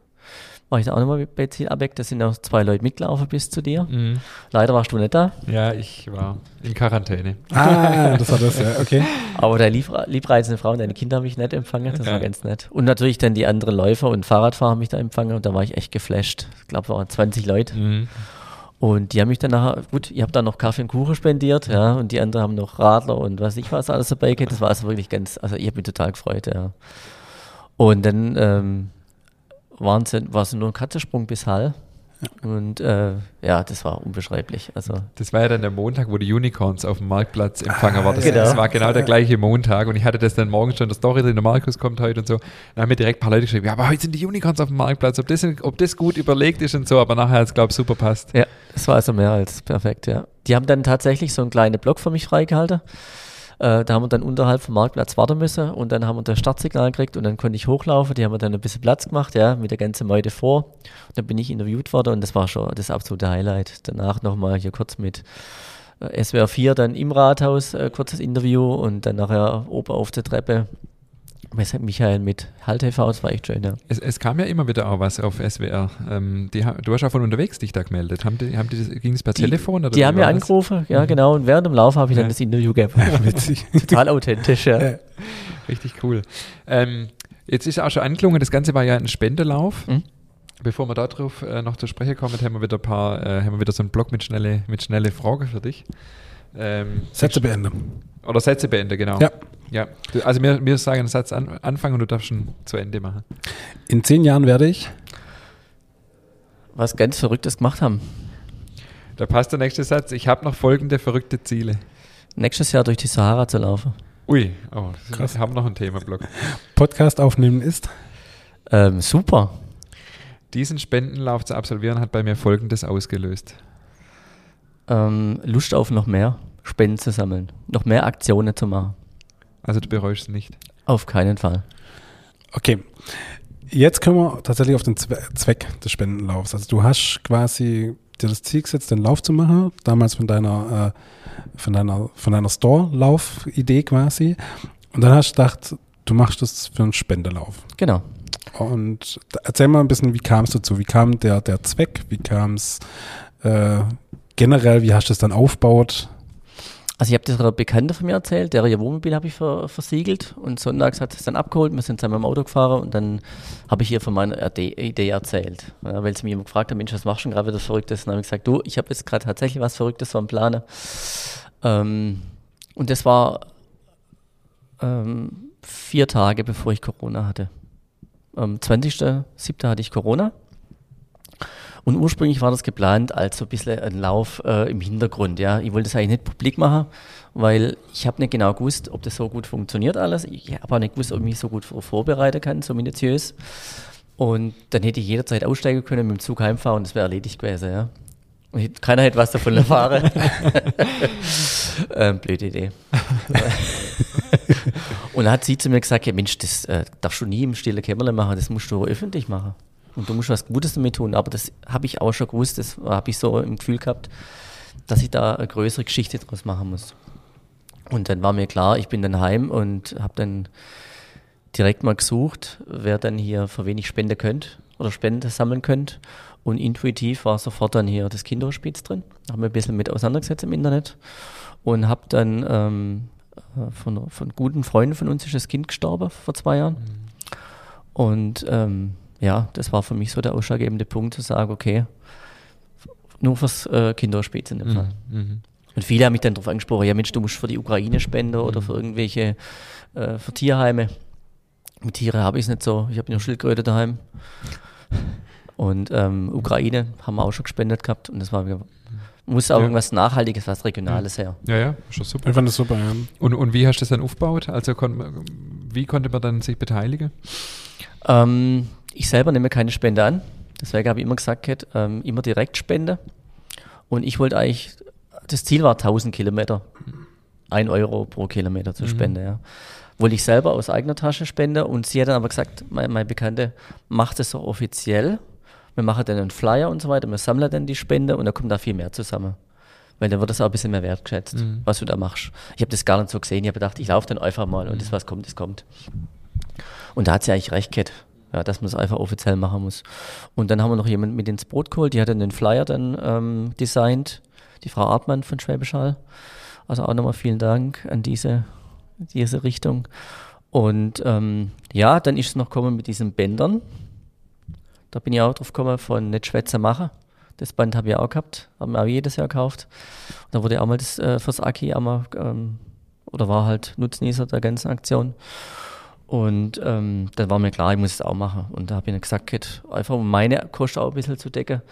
war ich da auch nochmal bei Ziel Abeck. Da sind noch zwei Leute mitgelaufen bis zu dir. Mhm. Leider warst du nicht da, ja, ich war in Quarantäne. Ah, das war das, ja, okay. aber deine lieb, liebreizende Frau und deine Kinder haben mich nett empfangen. Das Ja. war ganz nett. Und natürlich dann die anderen Läufer und Fahrradfahrer haben mich da empfangen und da war ich echt geflasht. Ich glaube, es waren 20 Leute. Mhm. Und die haben mich dann nachher, gut, ich habe dann noch Kaffee und Kuchen spendiert, ja, und die anderen haben noch Radler und was ich was alles dabei gehabt. Das war also wirklich ganz, also ich habe mich total gefreut, ja. Und dann ähm, waren sie, war es nur ein Katzensprung bis Hall. Und äh, ja, das war unbeschreiblich. Also Das war ja dann der Montag, wo die Unicorns auf dem Marktplatz empfangen war. Das, Genau. das war genau der gleiche Montag und ich hatte das dann morgens schon in der Story drin, der Markus kommt heute und so. Dann haben mir direkt ein paar Leute geschrieben, ja, aber heute sind die Unicorns auf dem Marktplatz, ob das, ob das gut überlegt ist und so, aber nachher hat es, glaube ich, super passt. Ja, das war also mehr als perfekt, ja. Die haben dann tatsächlich so einen kleinen Block für mich freigehalten. Äh, da haben wir dann unterhalb vom Marktplatz warten müssen und dann haben wir das Startsignal gekriegt und dann konnte ich hochlaufen. Die haben mir dann ein bisschen Platz gemacht, ja, mit der ganzen Meute vor. Und dann bin ich interviewt worden und das war schon das absolute Highlight. Danach nochmal hier kurz mit äh, SWR 4 dann im Rathaus äh, kurzes Interview und dann nachher oben auf der Treppe Michael mit Halt TV, das war echt schön, ja. Es, es kam ja immer wieder auch was auf SWR. Ähm, die, du hast ja von unterwegs dich da gemeldet. Haben die, haben die, das- ging es per Die, Telefon? Oder die haben mir angerufen, ja genau, und während dem Lauf habe ich dann Ja. das Interview gegeben. Witzig. Total authentisch, ja. Ja. Richtig cool. Ähm, jetzt ist auch schon angelungen, das Ganze war ja ein Spendelauf. Mhm. Bevor wir darauf äh, noch zu sprechen kommen, haben wir wieder ein paar, äh, haben wir wieder so einen Blog mit schnelle, mit schnelle Fragen für dich. Ähm, Sätze beenden. Oder Sätze beenden, genau. Ja. ja. Also wir, wir sagen einen Satz an, anfangen und du darfst schon zu Ende machen. In zehn Jahren werde ich. Was ganz Verrücktes gemacht haben. Da passt der nächste Satz. Ich habe noch folgende verrückte Ziele. Nächstes Jahr durch die Sahara zu laufen. Ui, oh, Krass. wir haben noch einen Themablock. Podcast aufnehmen ist. Ähm, super. Diesen Spendenlauf zu absolvieren hat bei mir folgendes ausgelöst. Ähm, Lust auf noch mehr Spenden zu sammeln. Noch mehr Aktionen zu machen. Also du bereust es nicht. Auf keinen Fall. Okay. Jetzt können wir tatsächlich auf den Zwe Zweck des Spendenlaufs. Also du hast quasi dir das Ziel gesetzt, den Lauf zu machen, damals von deiner, äh, von deiner, von deiner Store-Lauf-Idee quasi. Und dann hast du gedacht, du machst das für einen Spendelauf. Genau. Und erzähl mal ein bisschen, wie kam es dazu? Wie kam der, der Zweck? Wie kam es äh, generell? Wie hast du es dann aufgebaut? Also ich habe das einer Bekannte von mir erzählt, der ihr Wohnmobil habe ich ver versiegelt und sonntags hat es dann abgeholt, wir sind zusammen im Auto gefahren und dann habe ich ihr von meiner Ide- Idee erzählt. Ja, weil sie mich immer gefragt hat, Mensch, was machst du denn gerade wieder Verrücktes? Und dann habe ich gesagt, du, ich habe jetzt gerade tatsächlich was Verrücktes vom Plane. Ähm, und das war ähm, vier Tage, bevor ich Corona hatte. Am 20.07. hatte ich Corona. Und ursprünglich war das geplant als so ein bisschen ein Lauf äh, im Hintergrund. Ja, Ich wollte das eigentlich nicht publik machen, weil ich habe nicht genau gewusst, ob das so gut funktioniert alles. Ich habe auch nicht gewusst, ob ich mich so gut vor- vorbereiten kann, so minutiös. Und dann hätte ich jederzeit aussteigen können, mit dem Zug heimfahren und das wäre erledigt gewesen. Ja. Und keiner hätte was davon erfahren. ähm, blöde Idee. und dann hat sie zu mir gesagt, ja, Mensch, das äh, darfst du nie im stillen Kämmerlein machen, das musst du öffentlich machen. Und du musst was Gutes damit tun. Aber das habe ich auch schon gewusst, das habe ich so im Gefühl gehabt, dass ich da eine größere Geschichte draus machen muss. Und dann war mir klar, ich bin dann heim und habe dann direkt mal gesucht, wer dann hier für wenig spenden könnte oder Spenden sammeln könnte. Und intuitiv war sofort dann hier das Kinderhospiz drin. Habe mir ein bisschen mit auseinandergesetzt im Internet und habe dann ähm, äh, von, von guten Freunden von uns ist das Kind gestorben vor zwei Jahren. Und ähm, ja, das war für mich so der ausschlaggebende Punkt, zu sagen, okay, nur fürs äh, Kinderhospiz in dem Fall. Mhm. Und viele haben mich dann darauf angesprochen, ja Mensch, du musst für die Ukraine spenden oder für irgendwelche, äh, für Tierheime. Mit Tiere habe ich es nicht so. Ich habe nur Schildkröte daheim. Und ähm, Ukraine haben wir auch schon gespendet gehabt und das war muss auch Ja. irgendwas Nachhaltiges, was Regionales her. Ja, ja, schon super. Ich fand das super, ja. Und, und wie hast du das dann aufgebaut? Also kon, wie konnte man dann sich beteiligen? Ähm, ich selber nehme keine Spende an. Deswegen habe ich immer gesagt, gehabt, ähm, immer direkt Spende. Und ich wollte eigentlich, das Ziel war 1000 Kilometer. Ein Euro pro Kilometer zu spenden, ja. Wollte ich selber aus eigener Tasche spenden und sie hat dann aber gesagt, mein, mein Bekannte, macht es so offiziell. Wir machen dann einen Flyer und so weiter, wir sammeln dann die Spende und da kommt da viel mehr zusammen. Weil dann wird das auch ein bisschen mehr wertgeschätzt, was du da machst. Ich habe das gar nicht so gesehen, ich habe gedacht, ich laufe dann einfach mal und das, was kommt, das kommt. Und da hat sie eigentlich recht gehabt, ja, dass man es einfach offiziell machen muss. Und dann haben wir noch jemanden mit ins Boot geholt, die hat dann den Flyer dann ähm, designt, die Frau Artmann von Schwäbisch Hall. Also auch nochmal vielen Dank an diese, diese Richtung. Und ähm, ja, dann ist es noch gekommen mit diesen Bändern. Da bin ich auch drauf gekommen von nicht Schwätze machen. Das Band habe ich auch gehabt, haben wir auch jedes Jahr gekauft. Und da wurde auch mal das äh, fürs Aki einmal, ähm, oder war halt Nutznießer der ganzen Aktion. Und ähm, dann war mir klar, ich muss es auch machen. Und da habe ich dann gesagt, einfach um meine Kosten auch ein bisschen zu decken,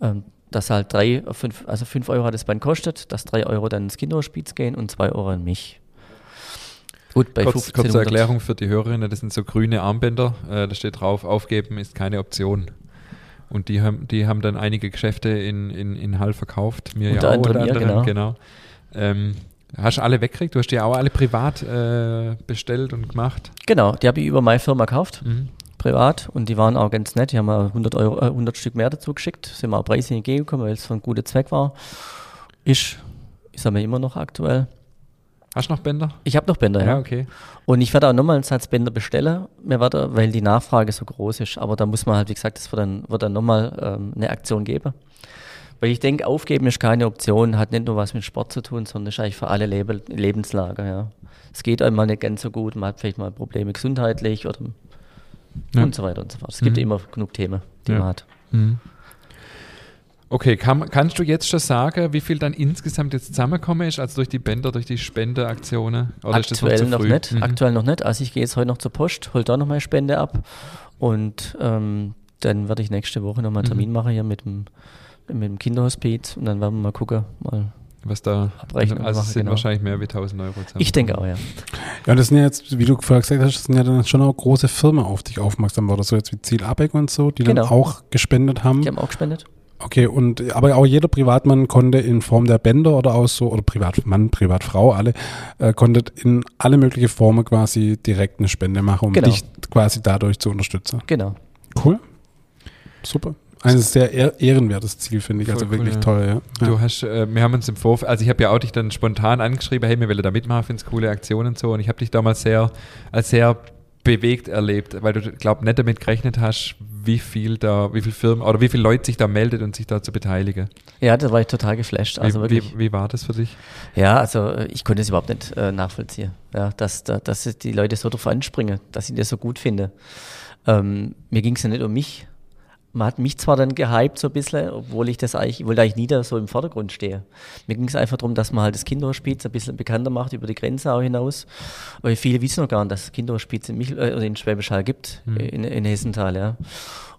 ähm, dass halt drei, fünf, also fünf Euro hat das Band kostet, dass drei Euro dann ins Kinderhospiz gehen und zwei Euro an mich. Gut, bei Kurz, kurze Erklärung für die Hörerinnen, das sind so grüne Armbänder, äh, da steht drauf, aufgeben ist keine Option. Und die haben, die haben dann einige Geschäfte in, in, in Hall verkauft, mir unter ja auch, unter anderem, genau. genau. Ähm, hast du alle weggekriegt? Du hast die auch alle privat äh, bestellt und gemacht? Genau, die habe ich über meine Firma gekauft. Mhm privat und die waren auch ganz nett. Die haben mir 100, Euro, äh, 100 Stück mehr dazu geschickt. Sind mir auch preislich entgegengekommen, weil es von guter Zweck war. Ist, ich sage mir immer noch aktuell. Hast du noch Bänder? Ich habe noch Bänder, ja. ja. okay. Und ich werde auch nochmal einen Satz Bänder bestellen, mir werde, weil die Nachfrage so groß ist. Aber da muss man halt, wie gesagt, das wird dann, wird dann nochmal ähm, eine Aktion geben. Weil ich denke, aufgeben ist keine Option, hat nicht nur was mit Sport zu tun, sondern ist eigentlich für alle Lebe Lebenslager. Ja. Es geht einmal nicht ganz so gut, man hat vielleicht mal Probleme gesundheitlich oder ja. und so weiter und so fort. Es gibt mhm. immer genug Themen, die ja. man hat. Mhm. Okay, kann, kannst du jetzt schon sagen, wie viel dann insgesamt jetzt zusammengekommen ist, also durch die Bänder, durch die Spendeaktionen? Aktuell noch, noch nicht. Mhm. Aktuell noch nicht. Also ich gehe jetzt heute noch zur Post, hol da noch meine Spende ab und ähm, dann werde ich nächste Woche noch mal einen mhm. Termin machen hier mit dem, mit dem Kinderhospiz und dann werden wir mal gucken, mal was da abrechnen. Also es sind genau. wahrscheinlich mehr wie 1000 Euro. Zusammen. Ich denke auch, ja. Ja, das sind ja jetzt, wie du vorher gesagt hast, das sind ja dann schon auch große Firmen auf dich aufmerksam worden, so jetzt wie Ziel Abeck und so, die genau. dann auch gespendet haben. Die haben auch gespendet. Okay, und aber auch jeder Privatmann konnte in Form der Bänder oder auch so, oder Privatmann, Privatfrau, alle, äh, konnte in alle möglichen Formen quasi direkt eine Spende machen, um genau. dich quasi dadurch zu unterstützen. Genau. Cool. Super. Ein sehr ehrenwertes Ziel, finde ich. also wirklich cool, toll, ja. Du hast, äh, wir haben uns im Vorfeld, also ich habe ja auch dich dann spontan angeschrieben, hey, wir wollen da mitmachen, finde es coole Aktionen und so. Und ich habe dich damals sehr, als sehr bewegt erlebt, weil du, glaube nicht damit gerechnet hast, wie viel da, wie viel Firmen oder wie viele Leute sich da meldet und sich da zu beteiligen. Ja, da war ich total geflasht. Also wie, wirklich. Wie, wie, war das für dich? Ja, also äh, ich konnte es überhaupt nicht äh, nachvollziehen, ja, dass, da, dass die Leute so drauf anspringen, dass ich das so gut finde. Ähm, mir ging es ja nicht um mich, man hat mich zwar dann gehypt so ein bisschen, obwohl ich das eigentlich, wollte eigentlich nie da so im Vordergrund stehe. Mir ging es einfach darum, dass man halt das Kinderhospiz ein bisschen bekannter macht über die Grenze auch hinaus. Aber viele wissen noch gar nicht, dass es Kinderhospiz in, Michel, äh, in Schwäbisch Hall gibt, mhm. in, in Hessenthal, ja.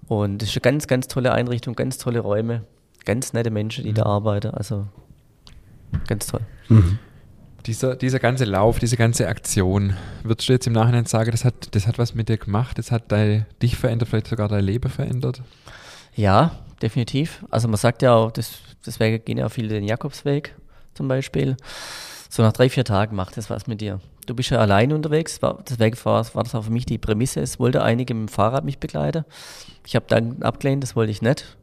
Und es ist eine ganz, ganz tolle Einrichtung, ganz tolle Räume, ganz nette Menschen, die mhm. da arbeiten. Also ganz toll. Mhm. Dieser, dieser ganze Lauf, diese ganze Aktion, würdest du jetzt im Nachhinein sagen, das hat, das hat was mit dir gemacht, das hat dein, dich verändert, vielleicht sogar dein Leben verändert? Ja, definitiv. Also man sagt ja auch, das, deswegen gehen ja auch viele den Jakobsweg zum Beispiel. So nach drei, vier Tagen macht das was mit dir. Du bist ja allein unterwegs, war, deswegen war, war das auch für mich die Prämisse. Es wollte einige mit dem Fahrrad mich begleiten. Ich habe dann abgelehnt, das wollte ich nicht.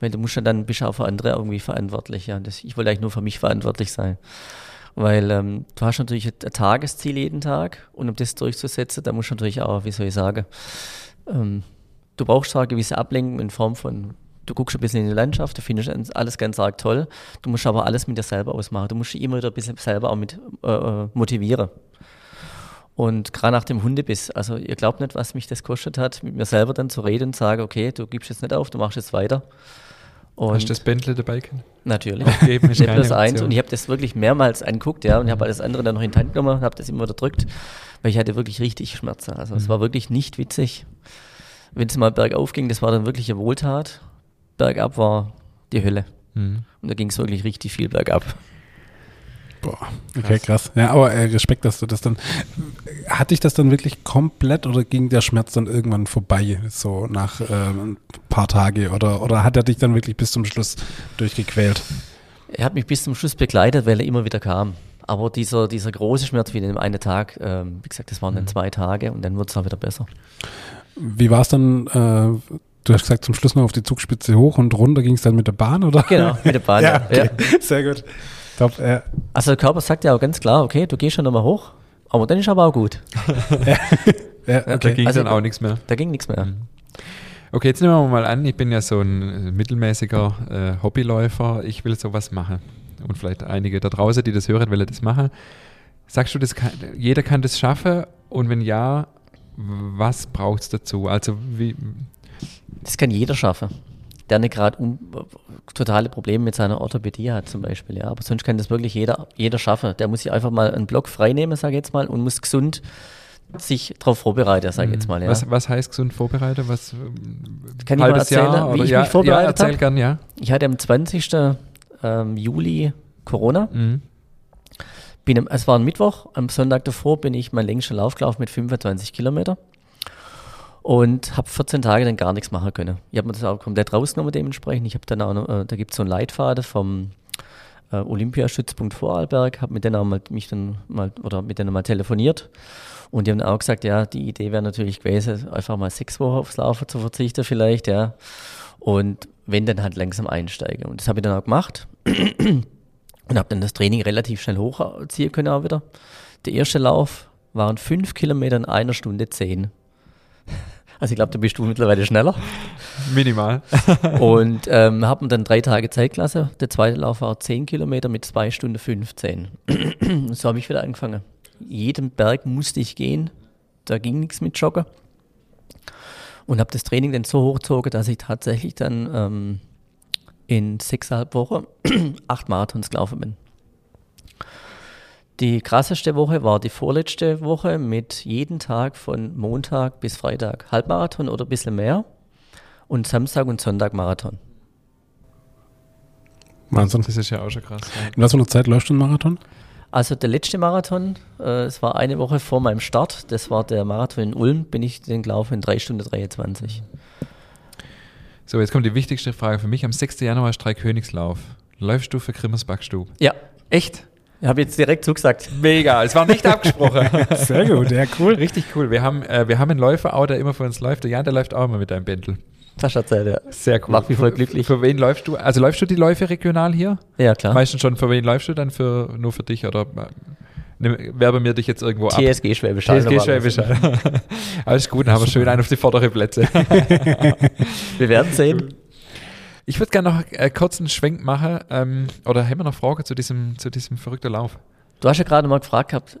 Weil du musst ja dann, bist ja auch für andere irgendwie verantwortlich. Ja. Das, ich wollte eigentlich nur für mich verantwortlich sein. Weil ähm, du hast natürlich ein Tagesziel jeden Tag und um das durchzusetzen, da musst du natürlich auch, wie soll ich sagen, ähm, du brauchst zwar gewisse Ablenkung in Form von, du guckst ein bisschen in die Landschaft, du findest alles ganz arg toll, du musst aber alles mit dir selber ausmachen. Du musst dich immer wieder ein bisschen selber auch mit äh, äh motivieren. Und gerade nach dem Hundebiss, also ihr glaubt nicht, was mich das kostet hat, mit mir selber dann zu reden und sagen, okay, du gibst jetzt nicht auf, du machst jetzt weiter. Und Hast du das Bentley dabei gehabt? Natürlich. Aufgeben ist keine eins. Und ich habe das wirklich mehrmals anguckt, ja, und ich habe alles andere dann noch in die Hand genommen und habe das immer unterdrückt, weil ich hatte wirklich richtig Schmerzen. Also mhm. es war wirklich nicht witzig wenn es mal bergauf ging, das war dann wirklich eine Wohltat. Bergab war die Hölle. Mhm. Und da ging es wirklich richtig viel bergab. Boah, okay, krass. krass. Ja, aber äh, Respekt, dass du das dann. Hatte ich das dann wirklich komplett oder ging der Schmerz dann irgendwann vorbei, so nach äh, ein paar Tage? Oder, oder hat er dich dann wirklich bis zum Schluss durchgequält? Er hat mich bis zum Schluss begleitet, weil er immer wieder kam. Aber dieser, dieser große Schmerz wie in dem einen Tag, äh, wie gesagt, das waren dann mhm. zwei Tage und dann wurde es auch wieder besser. Wie war es dann? Äh, du hast gesagt, zum Schluss noch auf die Zugspitze hoch und runter ging es dann mit der Bahn, oder? Genau, mit der Bahn. ja, okay. ja, sehr gut. Top, ja. Also der Körper sagt ja auch ganz klar, okay, du gehst schon nochmal hoch, aber dann ist aber auch gut. ja. ja, okay. Da ging also, dann auch nichts mehr. Da ging nichts mehr. Mhm. Okay, jetzt nehmen wir mal an, ich bin ja so ein mittelmäßiger äh, Hobbyläufer, ich will sowas machen. Und vielleicht einige da draußen, die das hören, will das machen. Sagst du, das kann, jeder kann das schaffen? Und wenn ja, was braucht es dazu? Also wie. Das kann jeder schaffen. der nicht gerade um, totale Probleme mit seiner Orthopädie hat zum Beispiel. Ja. Aber sonst kann das wirklich jeder, jeder schaffen. Der muss sich einfach mal einen Block freinehmen, sage ich jetzt mal, und muss gesund sich darauf vorbereiten, sage ich jetzt mal. Ja. Was, was heißt gesund vorbereiten? Was, Kann ich mal erzählen, Jahr, wie ich ja, mich vorbereitet ja, habe? ja. Ich hatte am 20. Ähm, Juli Corona. Mhm. Bin es war ein Mittwoch, am Sonntag davor bin ich meinen längsten Lauf gelaufen mit 25 Kilometer und habe 14 Tage dann gar nichts machen können. Ich habe mir das auch komplett rausgenommen dementsprechend. Ich habe dann auch noch, äh, da gibt es so einen Leitfaden vom äh, Olympiastützpunkt Vorarlberg, habe mit denen auch mal, mich dann mal oder mit denen mal telefoniert und die haben auch gesagt, ja, die Idee wäre natürlich gewesen, einfach mal sechs Wochen aufs Laufen zu verzichten vielleicht, ja. Und wenn dann halt langsam einsteigen. Und das habe ich dann auch gemacht und habe dann das Training relativ schnell hochziehen können auch wieder. Der erste Lauf waren fünf Kilometer in einer Stunde zehn. Also ich glaube, da bist du mittlerweile schneller. Minimal. Und ähm, habe mir dann drei Tage Zeit gelassen. Der zweite Lauf war 10 Kilometer mit 2 Stunden 15. Und so habe ich wieder angefangen. Jeden Berg musste ich gehen. Da ging nichts mit Joggen. Und habe das Training dann so hochgezogen, dass ich tatsächlich dann ähm, in sechseinhalb Wochen acht Marathons gelaufen bin. Die krasseste Woche war die vorletzte Woche mit jeden Tag von Montag bis Freitag Halbmarathon oder ein bisschen mehr und Samstag und Sonntag Marathon. Wahnsinn. Das ist ja auch schon krass. Ja. In was für einer Zeit läufst du einen Marathon? Also der letzte Marathon, äh, es war eine Woche vor meinem Start, das war der Marathon in Ulm, bin ich den gelaufen in 3 Stunden 23. So, jetzt kommt die wichtigste Frage für mich. Am 6. Januar ist Dreikönigslauf. Läufst du für Grimmersbackstube? Ja, Echt? ich habe jetzt direkt zugesagt. Mega, es war nicht abgesprochen. Sehr gut, ja, cool. Richtig cool. Wir haben, äh, wir haben einen Läufer auch, der immer für uns läuft. Der Jan, der läuft auch immer mit deinem Bändel. Das erzählt, ja. Sehr cool. Macht mich voll Für- glücklich. Für wen läufst du? Also läufst du die Läufe regional hier? Ja, klar. Meistens schon, für wen läufst du dann? Für, nur für dich oder äh, werbe mir dich jetzt irgendwo ab? TSG Schwäbisch Hall TSG. Schwäbisch Hall. Alles gut, dann haben wir schön einen auf die vordere Plätze. Wir werden sehen. Ich würde gerne noch äh, kurz einen Schwenk machen. Ähm, oder haben wir noch Fragen zu diesem, zu diesem verrückten Lauf? Du hast ja gerade mal gefragt gehabt,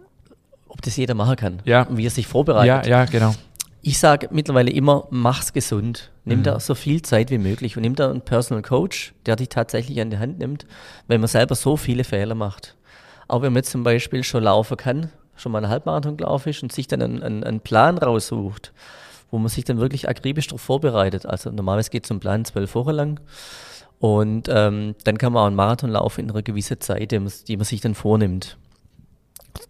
ob das jeder machen kann. Ja. Und wie er sich vorbereitet. Ja, ja, genau. Ich sage mittlerweile immer, mach's gesund. Nimm Mhm. da so viel Zeit wie möglich und nimm da einen Personal Coach, der dich tatsächlich an die Hand nimmt, weil man selber so viele Fehler macht. Auch wenn man zum Beispiel schon laufen kann, schon mal einen Halbmarathon gelaufen ist und sich dann einen, einen, einen Plan raussucht, wo man sich dann wirklich akribisch darauf vorbereitet. Also normalerweise geht so ein Plan zwölf Wochen lang. Und ähm, dann kann man auch einen Marathon laufen in einer gewissen Zeit, die man, die man sich dann vornimmt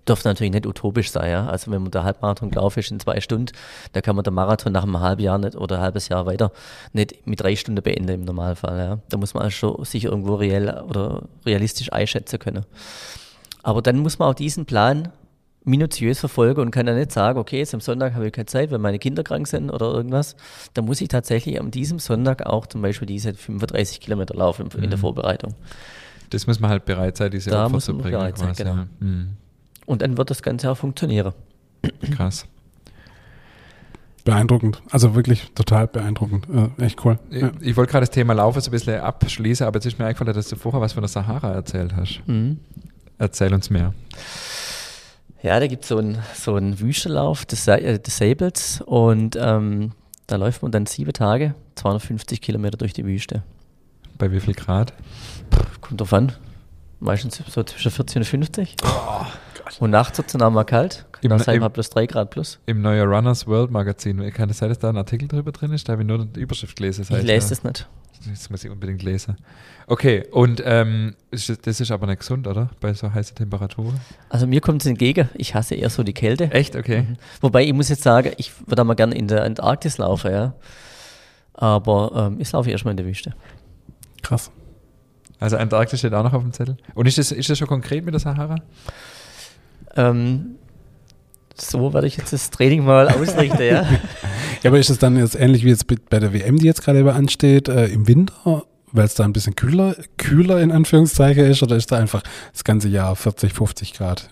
dürfte natürlich nicht utopisch sein, ja. Also wenn man der Halbmarathon gelaufen ist in zwei Stunden, da kann man den Marathon nach einem halben Jahr nicht oder ein halbes Jahr weiter nicht mit drei Stunden beenden im Normalfall, ja. Da muss man also schon sich irgendwo reell oder realistisch einschätzen können. Aber dann muss man auch diesen Plan minutiös verfolgen und kann dann nicht sagen, okay, jetzt am Sonntag habe ich keine Zeit, weil meine Kinder krank sind oder irgendwas. Da muss ich tatsächlich an diesem Sonntag auch zum Beispiel diese 35 Kilometer laufen in der Vorbereitung. Das muss man halt bereit sein, diese Da Opfer muss zu man bringen. bereit sein, genau. ja. Hm, Und dann wird das Ganze auch funktionieren. krass. Beeindruckend. Also wirklich total beeindruckend. Äh, echt cool. Ja. Ich wollte gerade das Thema Laufen so ein bisschen abschließen, aber jetzt ist mir eingefallen, dass du vorher was von der Sahara erzählt hast. Mhm. Erzähl uns mehr. Ja, da gibt so es so einen Wüstenlauf des äh, Disabled und ähm, da läuft man dann sieben Tage, 250 Kilometer durch die Wüste. Bei wie viel Grad? Kommt drauf an. Meistens so zwischen 40 und 50. und nachts wird es dann auch mal kalt. Kann Im- auch sein, im- plus 3 Grad plus. Im neuen Runners World Magazin. Kann es sein, dass da ein Artikel drüber drin ist? Da habe ich nur die Überschrift gelesen. Das Ich lese ja, das nicht. Das muss ich unbedingt lesen. Okay, und ähm, das- das ist aber nicht gesund, oder? Bei so heißen Temperaturen? Also mir kommt es entgegen. Ich hasse eher so die Kälte. Echt? Okay. Wobei ich muss jetzt sagen, ich würde auch mal gerne in der Antarktis laufen, ja. Aber ähm, ich laufe erstmal in der Wüste. Krass. Also Antarktis steht auch noch auf dem Zettel. Und ist das, ist das schon konkret mit der Sahara? Ähm, so werde ich jetzt das Training mal ausrichten, ja. Ja, aber ist es dann jetzt ähnlich wie jetzt bei- der WM, die jetzt gerade über ansteht, äh, im Winter, weil es da ein bisschen kühler, kühler in Anführungszeichen ist, oder ist da einfach das ganze Jahr 40, 50 Grad?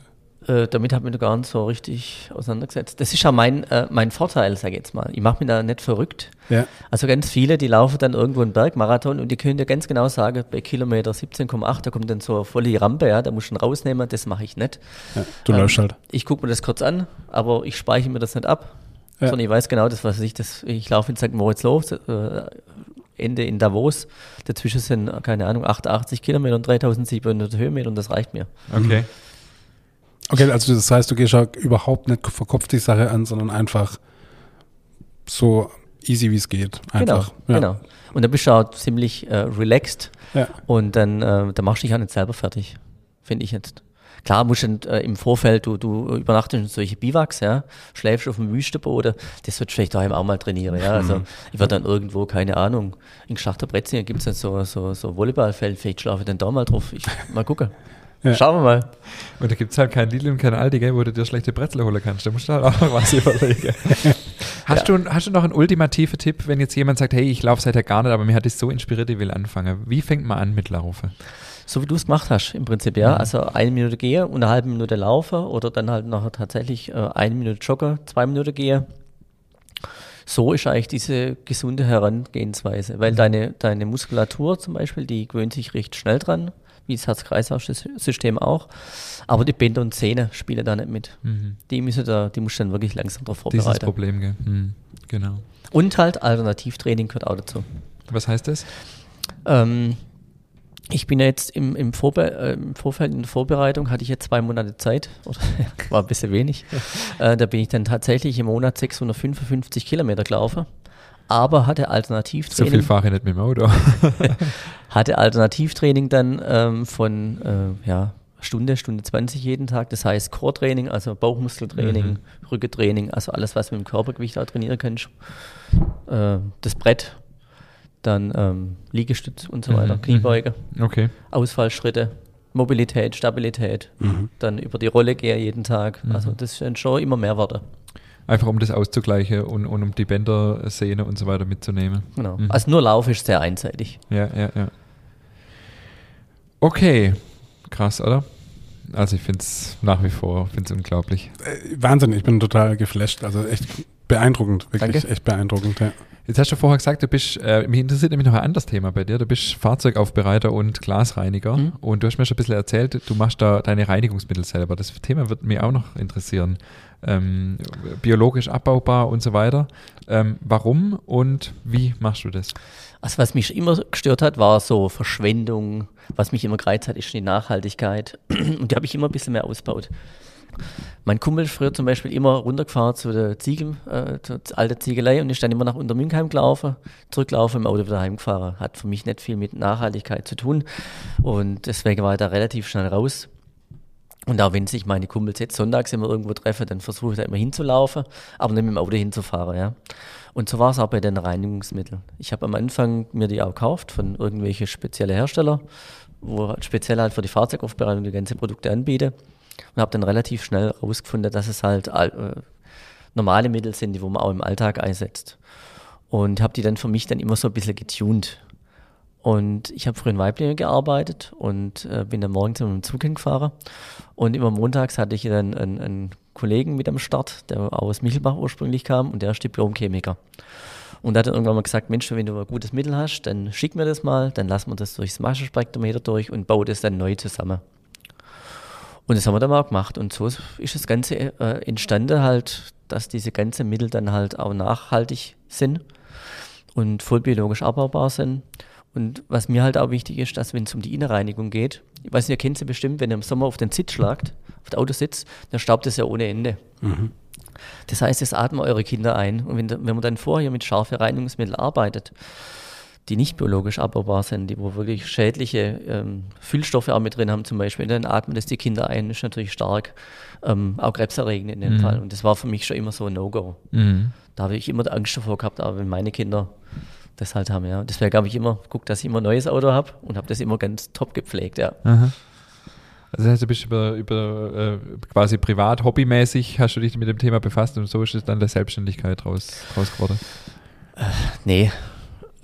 Äh, damit habe ich mich noch gar nicht so richtig auseinandergesetzt. Das ist ja mein, äh, mein Vorteil, sage ich jetzt mal. Ich mache mich da nicht verrückt. Ja. Also ganz viele, die laufen dann irgendwo einen Bergmarathon und die können dir ganz genau sagen, bei Kilometer 17,8, da kommt dann so eine volle Rampe, ja, da musst du ihn rausnehmen, das mache ich nicht. ja du Ähm, läufst halt. Ich gucke mir das kurz an, aber ich speichere mir das nicht ab, Ja. sondern ich weiß genau, das, was ich, das, ich laufe in St. Moritz los, äh, Ende in Davos. Dazwischen sind, keine Ahnung, 88 Kilometer und 3700 Höhenmeter und das reicht mir. Okay. Okay, also das heißt, du gehst ja überhaupt nicht verkopft die Sache an, sondern einfach so easy wie es geht. Einfach. Genau, ja. genau. Und dann bist du auch ziemlich äh, relaxed Ja. und dann, äh, dann machst du dich auch nicht selber fertig, finde ich jetzt. Klar, musst du äh, im Vorfeld, du, du übernachtest in solche Biwaks, ja, schläfst auf dem Wüstenboden, das wird vielleicht daheim auch mal trainieren, ja. Also ich werde dann irgendwo, keine Ahnung, in Schachter Bretzingen gibt es dann so, so, so Volleyballfeld, vielleicht schlafe ich dann da mal drauf. Ich, mal gucken. Ja. Schauen wir mal. Und da gibt es halt kein Lidl und kein Aldi, gell, wo du dir schlechte Brezel holen kannst. Da musst du halt auch noch was überlegen. hast, du, hast du noch einen ultimativen Tipp, wenn jetzt jemand sagt, hey, ich laufe seither gar nicht, aber mir hat es so inspiriert, ich will anfangen. Wie fängt man an mit Laufen? So wie du es gemacht hast, im Prinzip, ja. Also eine Minute gehe und eine halbe Minute laufe oder dann halt nachher tatsächlich äh, eine Minute jogge, zwei Minuten gehe. So ist eigentlich diese gesunde Herangehensweise, weil deine, deine Muskulatur zum Beispiel, die gewöhnt sich recht schnell dran, wie das Herz-Kreislauf-System auch. Aber die Bänder und Zähne spielen da nicht mit. Die, müssen da, die musst du dann wirklich langsam darauf Dieses vorbereiten. Problem, gell? Hm, genau. Und halt Alternativtraining gehört auch dazu. Was heißt das? Ähm, ich bin ja jetzt im, im, Vorbe äh, im Vorfeld in der Vorbereitung, hatte ich jetzt zwei Monate Zeit, oder war ein bisschen wenig. Äh, da bin ich dann tatsächlich im Monat 655 Kilometer gelaufen, aber hatte So Alternativtraining, viel fahre ich nicht mit dem Auto. hatte Alternativtraining dann ähm, von äh, ja, Stunde, Stunde 20 jeden Tag. Das heißt Core-Training, also Bauchmuskeltraining, Mhm. Rückentraining, also alles, was mit dem Körpergewicht auch trainieren kannst. Äh, das Brett, dann ähm, Liegestütz und so weiter, Mhm, Kniebeuge. Okay. Ausfallschritte, Mobilität, Stabilität, Mhm. dann über die Rolle gehe jeden Tag. Mhm. Also das sind schon immer mehr Worte. Einfach um das auszugleichen und, und um die Bänder, Sehne und so weiter mitzunehmen. Genau. Mhm. Also nur Lauf ist sehr einseitig. Ja, ja, ja. Okay. Krass, oder? Also ich finde es nach wie vor, finde es unglaublich. Äh, Wahnsinn, ich bin total geflasht. Also echt beeindruckend, wirklich Danke. echt beeindruckend. Ja. Jetzt hast du vorher gesagt, du bist, äh, mich interessiert nämlich noch ein anderes Thema bei dir. Du bist Fahrzeugaufbereiter und Glasreiniger. Mhm. Und du hast mir schon ein bisschen erzählt, du machst da deine Reinigungsmittel selber. Das Thema wird mich auch noch interessieren. Ähm, biologisch abbaubar und so weiter. Ähm, warum und wie machst du das? Also was mich immer gestört hat, war so Verschwendung. Was mich immer gereizt hat, ist die Nachhaltigkeit. Und die habe ich immer ein bisschen mehr ausgebaut. Mein Kumpel ist früher zum Beispiel immer runtergefahren zu der Ziegel, äh, zur alten Ziegelei und ist dann immer nach Untermünkheim gelaufen, zurückgelaufen, im Auto wieder heimgefahren. Hat für mich nicht viel mit Nachhaltigkeit zu tun und deswegen war ich da relativ schnell raus. Und auch wenn sich meine Kumpels jetzt sonntags immer irgendwo treffen, dann versuche ich da immer hinzulaufen, aber nicht mit dem Auto hinzufahren, ja. Und so war es auch bei den Reinigungsmitteln. Ich habe am Anfang mir die auch gekauft von irgendwelchen speziellen Hersteller, wo halt speziell halt für die Fahrzeugaufbereitung die ganzen Produkte anbieten. Und habe dann relativ schnell herausgefunden, dass es halt äh, normale Mittel sind, die wo man auch im Alltag einsetzt. Und habe die dann für mich dann immer so ein bisschen getuned. Und ich habe früher in Weiblingen gearbeitet und äh, bin dann morgens mit dem Zug hingefahren. Und immer montags hatte ich dann einen, einen Kollegen mit am Start, der aus Michelbach ursprünglich kam und der ist Diplomchemiker. Und der hat dann irgendwann mal gesagt, Mensch, wenn du ein gutes Mittel hast, dann schick mir das mal, dann lassen wir das durchs Massenspektrometer durch und baue das dann neu zusammen. Und das haben wir dann mal gemacht. Und so ist das Ganze äh, entstanden halt, dass diese ganzen Mittel dann halt auch nachhaltig sind und voll biologisch abbaubar sind. Und was mir halt auch wichtig ist, dass wenn es um die Innenreinigung geht, ich weiß nicht, ihr kennt sie bestimmt, wenn ihr im Sommer auf den Sitz schlagt, auf den Autositz, dann staubt es ja ohne Ende. Das heißt, es atmen eure Kinder ein. Und wenn, wenn man dann vorher mit scharfen Reinigungsmitteln arbeitet, die nicht biologisch abbaubar sind, die wo wirklich schädliche ähm, Füllstoffe auch mit drin haben zum Beispiel, dann atmen das die Kinder ein, ist natürlich stark, ähm, auch krebserregend in dem Mhm. Fall. Und das war für mich schon immer so ein No-Go. Mhm. Da habe ich immer Angst davor gehabt, aber wenn meine Kinder das halt haben, ja. Deswegen habe ich immer geguckt, dass ich immer ein neues Auto habe und habe das immer ganz top gepflegt, ja. Aha. Also das heißt, du bist über, über äh, quasi privat, hobbymäßig, hast du dich mit dem Thema befasst und so ist es dann der Selbstständigkeit raus, raus geworden. Nee.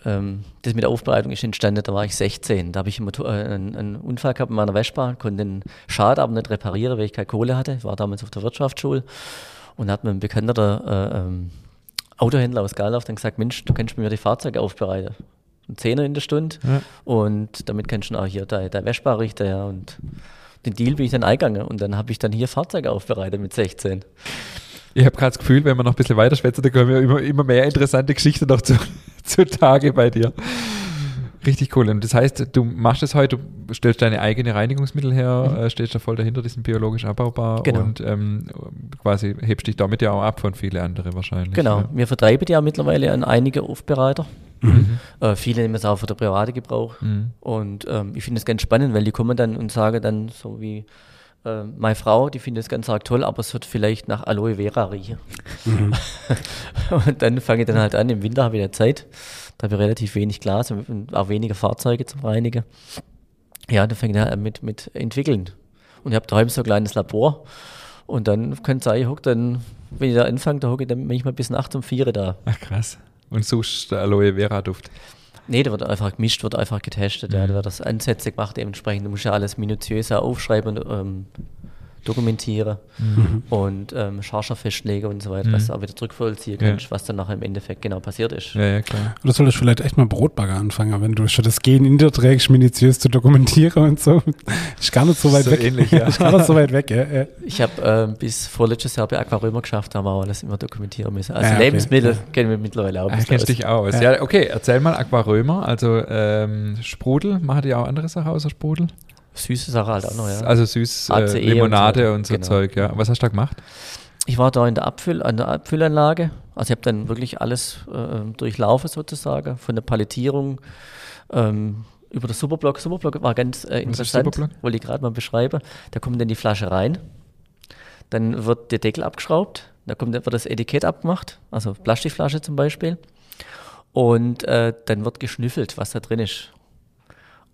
Ähm, das mit der Aufbereitung ist entstanden, da war ich 16. Da habe ich einen, Motor- äh, einen, einen Unfall gehabt in meiner Vespa, konnte den Schaden aber nicht reparieren, weil ich keine Kohle hatte. Ich war damals auf der Wirtschaftsschule und hat mir ein bekannter äh, ähm, Autohändler aus Gallauf dann gesagt, Mensch, du kannst mir die Fahrzeuge aufbereiten. Ein Zehner in der Stunde Ja. und damit kannst du auch hier deine, deine Vespa richten. Ja, und den Deal bin ich dann eingegangen und dann habe ich dann hier Fahrzeuge aufbereitet mit 16. Ich habe gerade das Gefühl, wenn wir noch ein bisschen weiter schwätzen, dann kommen wir immer, immer mehr interessante Geschichten noch zu, zutage bei dir. Richtig cool. Und das heißt, du machst es heute, du stellst deine eigene Reinigungsmittel her, Mhm. äh, stehst da voll dahinter, die sind biologisch abbaubar Genau. und ähm, quasi hebst dich damit ja auch ab von vielen anderen wahrscheinlich. Genau, Ja. wir vertreiben die ja mittlerweile an einige Aufbereiter. Mhm. Äh, viele nehmen es auch für den privaten Gebrauch. Mhm. Und ähm, ich finde es ganz spannend, weil die kommen dann und sagen dann so wie äh, meine Frau, die findet es ganz arg toll, aber es wird vielleicht nach Aloe Vera riechen. Mhm. und dann fange ich dann halt an, im Winter habe ich ja Zeit, da habe ich relativ wenig Glas und auch weniger Fahrzeuge zum Reinigen. Ja, dann fange ich an mit, mit entwickeln. Und ich habe daheim so ein kleines Labor. Und dann kann es sein, ich dann, wenn ich da anfange, da hocke ich dann manchmal bis nachts um vier da. Ach krass. Und suchst der Aloe Vera Duft. Nee, da wird einfach gemischt, wird einfach getestet. Ja, da wird das Ansätze gemacht, dementsprechend. Du musst ja alles minutiöser aufschreiben und ähm, dokumentieren und ähm, Charger festlegen und so weiter, dass du auch wieder zurückvollziehen Ja. kannst, was dann nachher im Endeffekt genau passiert ist. Ja, ja, klar. Oder solltest du vielleicht echt mal Brotbagger anfangen, wenn du schon das Gen in dir trägst, minutiös zu dokumentieren und so. Ist gar nicht so weit So weg. ähnlich, ja. Ist gar nicht so weit weg, ja. ja. Ich habe ähm, bis vorletztes Jahr bei Aquarömer geschafft, haben wir alles immer dokumentieren müssen. Also Ja, okay. Lebensmittel kennen wir mittlerweile auch ein Ah, bisschen kennst aus. dich aus. Ja. Ja. okay, erzähl mal Aquarömer, also ähm, Sprudel, machen die auch andere Sachen außer Sprudel? Süße Sache halt auch noch, ja. Also süß, äh, Limonade und und so, so. Genau. Zeug, ja. Was hast du da gemacht? Ich war da in der Abfüll, an der Abfüllanlage. Also ich habe dann wirklich alles äh, durchlaufen sozusagen, von der Palettierung ähm, über den Superblock. Superblock war ganz äh, interessant, wollte ich gerade mal beschreiben. Da kommt dann die Flasche rein, dann wird der Deckel abgeschraubt, da kommt, wird das Etikett abgemacht, also Plastikflasche zum Beispiel. Und äh, dann wird geschnüffelt, was da drin ist.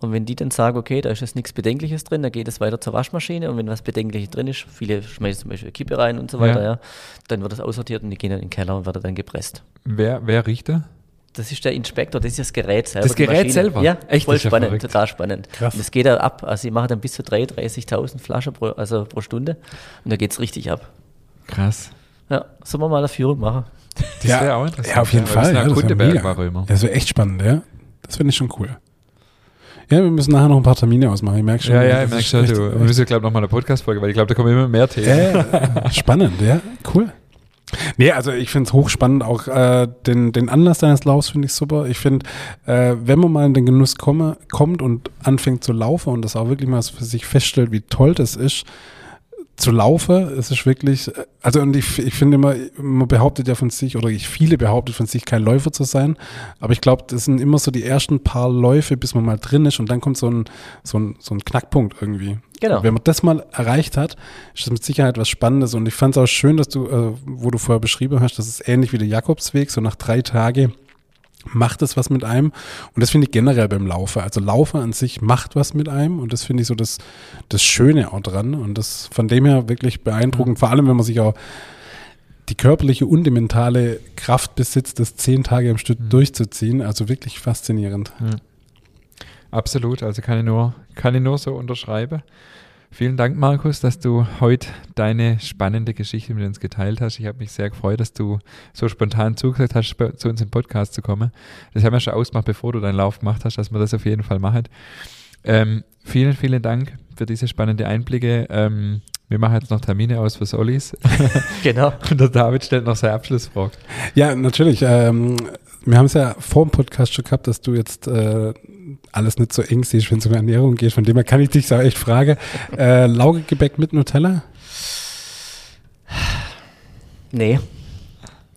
Und wenn die dann sagen, okay, da ist jetzt nichts Bedenkliches drin, dann geht es weiter zur Waschmaschine und wenn was Bedenkliches drin ist, viele schmeißen zum Beispiel Kippe rein und so weiter, Ja. ja, dann wird das aussortiert und die gehen dann in den Keller und werden dann gepresst. Wer, wer riecht da? Das ist der Inspektor, das ist das Gerät selber. Das Gerät selber? Ja, Echt, voll ist ja spannend, verrückt. total spannend. Krass. Und das geht da ab, also sie machen dann bis zu 33 30.000 Flaschen pro, also pro Stunde und da geht es richtig ab. Krass. Ja, sollen wir mal eine Führung machen? Das ja, wäre auch interessant. Ja, auf jeden ja, Fall. Das Ja, ja. Aquarömer. Ja, das wäre echt spannend, ja. Das finde ich schon cool. Ja, wir müssen nachher noch ein paar Termine ausmachen. Ich merke schon. Ja, ja, ich merke schon, du. Wir müssen, glaube ich, noch mal eine Podcast-Folge, weil ich glaube, da kommen immer mehr Themen. Ja, spannend, ja, cool. Nee, also ich finde es hochspannend, auch äh, den, den Anlass deines Laufs finde ich super. Ich finde, äh, wenn man mal in den Genuss komme, kommt und anfängt zu laufen und das auch wirklich mal für sich feststellt, wie toll das ist, zu laufen, es ist wirklich, äh, also und ich, ich finde immer, man behauptet ja von sich, oder ich viele behauptet von sich, kein Läufer zu sein, aber ich glaube, das sind immer so die ersten paar Läufe, bis man mal drin ist und dann kommt so ein, so ein, so ein Knackpunkt irgendwie. Genau. Und wenn man das mal erreicht hat, ist das mit Sicherheit was Spannendes und ich fand es auch schön, dass du, äh, wo du vorher beschrieben hast, das ist ähnlich wie der Jakobsweg, so nach drei Tagen macht es was mit einem. Und das finde ich generell beim Laufen. Also Laufen an sich macht was mit einem und das finde ich so das, das Schöne auch dran. Und das von dem her wirklich beeindruckend, vor allem wenn man sich auch die körperliche und die mentale Kraft besitzt, das zehn Tage am Stück durchzuziehen. Also wirklich faszinierend. Absolut, also kann ich nur, kann ich nur so unterschreiben. Vielen Dank, Markus, dass du heute deine spannende Geschichte mit uns geteilt hast. Ich habe mich sehr gefreut, dass du so spontan zugesagt hast, zu uns im Podcast zu kommen. Das haben wir schon ausgemacht, bevor du deinen Lauf gemacht hast, dass wir das auf jeden Fall machen. Ähm, vielen, vielen Dank für diese spannende Einblicke. Ähm, wir machen jetzt noch Termine aus für Solis. Genau. Und der David stellt noch seine Abschlussfrage. Ja, natürlich. Ähm, wir haben es ja vor dem Podcast schon gehabt, dass du jetzt äh, alles nicht so siehst, wenn es um Ernährung geht. Von dem her kann ich dich so echt fragen. Äh, Laugegebäck mit Nutella? Nee.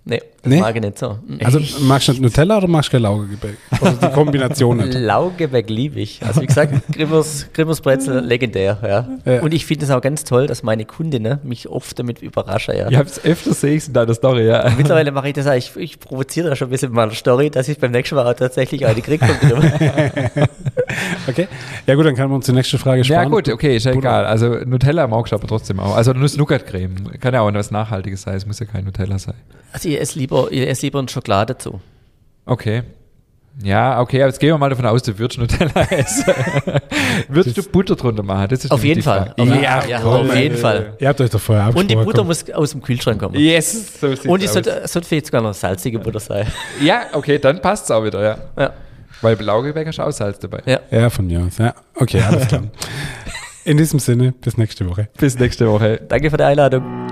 Nee, das Nee? mag ich nicht so. Also magst du nicht Nutella oder magst du kein Laugegebäck? Oder die Kombination nicht? Laugeberg liebe ich. Also wie gesagt, Grimmers, Grimmers Brezel, legendär, ja. Ja. Und ich finde es auch ganz toll, dass meine Kundinnen mich oft damit überraschen, ja. Ihr habt es öfter sehe ich in deiner Story, ja. Mittlerweile mache ich das auch, ich, ich provoziere da schon ein bisschen mit meiner Story, dass ich beim nächsten Mal auch tatsächlich eine kriege von Grimm. Okay. Ja gut, dann kann man uns die nächste Frage Ja sparen. gut, okay, ist ja egal. Also Nutella magst du aber trotzdem auch. Also Nuss-Nougat-Creme. Kann ja auch was Nachhaltiges sein. Es muss ja kein Nutella sein. Also ich esse lieber, ich esse lieber eine Schokolade zu. Okay. Ja, okay, aber jetzt gehen wir mal davon aus, du würdest Nutella essen. würdest du Butter drunter machen? Das ist Auf jeden Fall. Frage. Auf, Ja, ja, auf jeden. Fall. Ihr habt euch doch vorher Und die abgesprochen, Butter muss aus dem Kühlschrank kommen. Yes, so sieht's Und die aus. sollte, sollte vielleicht sogar noch salzige Butter sein. Ja, okay, dann passt es auch wieder, ja. Ja. Weil Laugeberg ist auch Salz dabei. ja. Ja, von mir aus. Ja, okay, alles klar. In diesem Sinne, bis nächste Woche. Bis nächste Woche. Danke für die Einladung.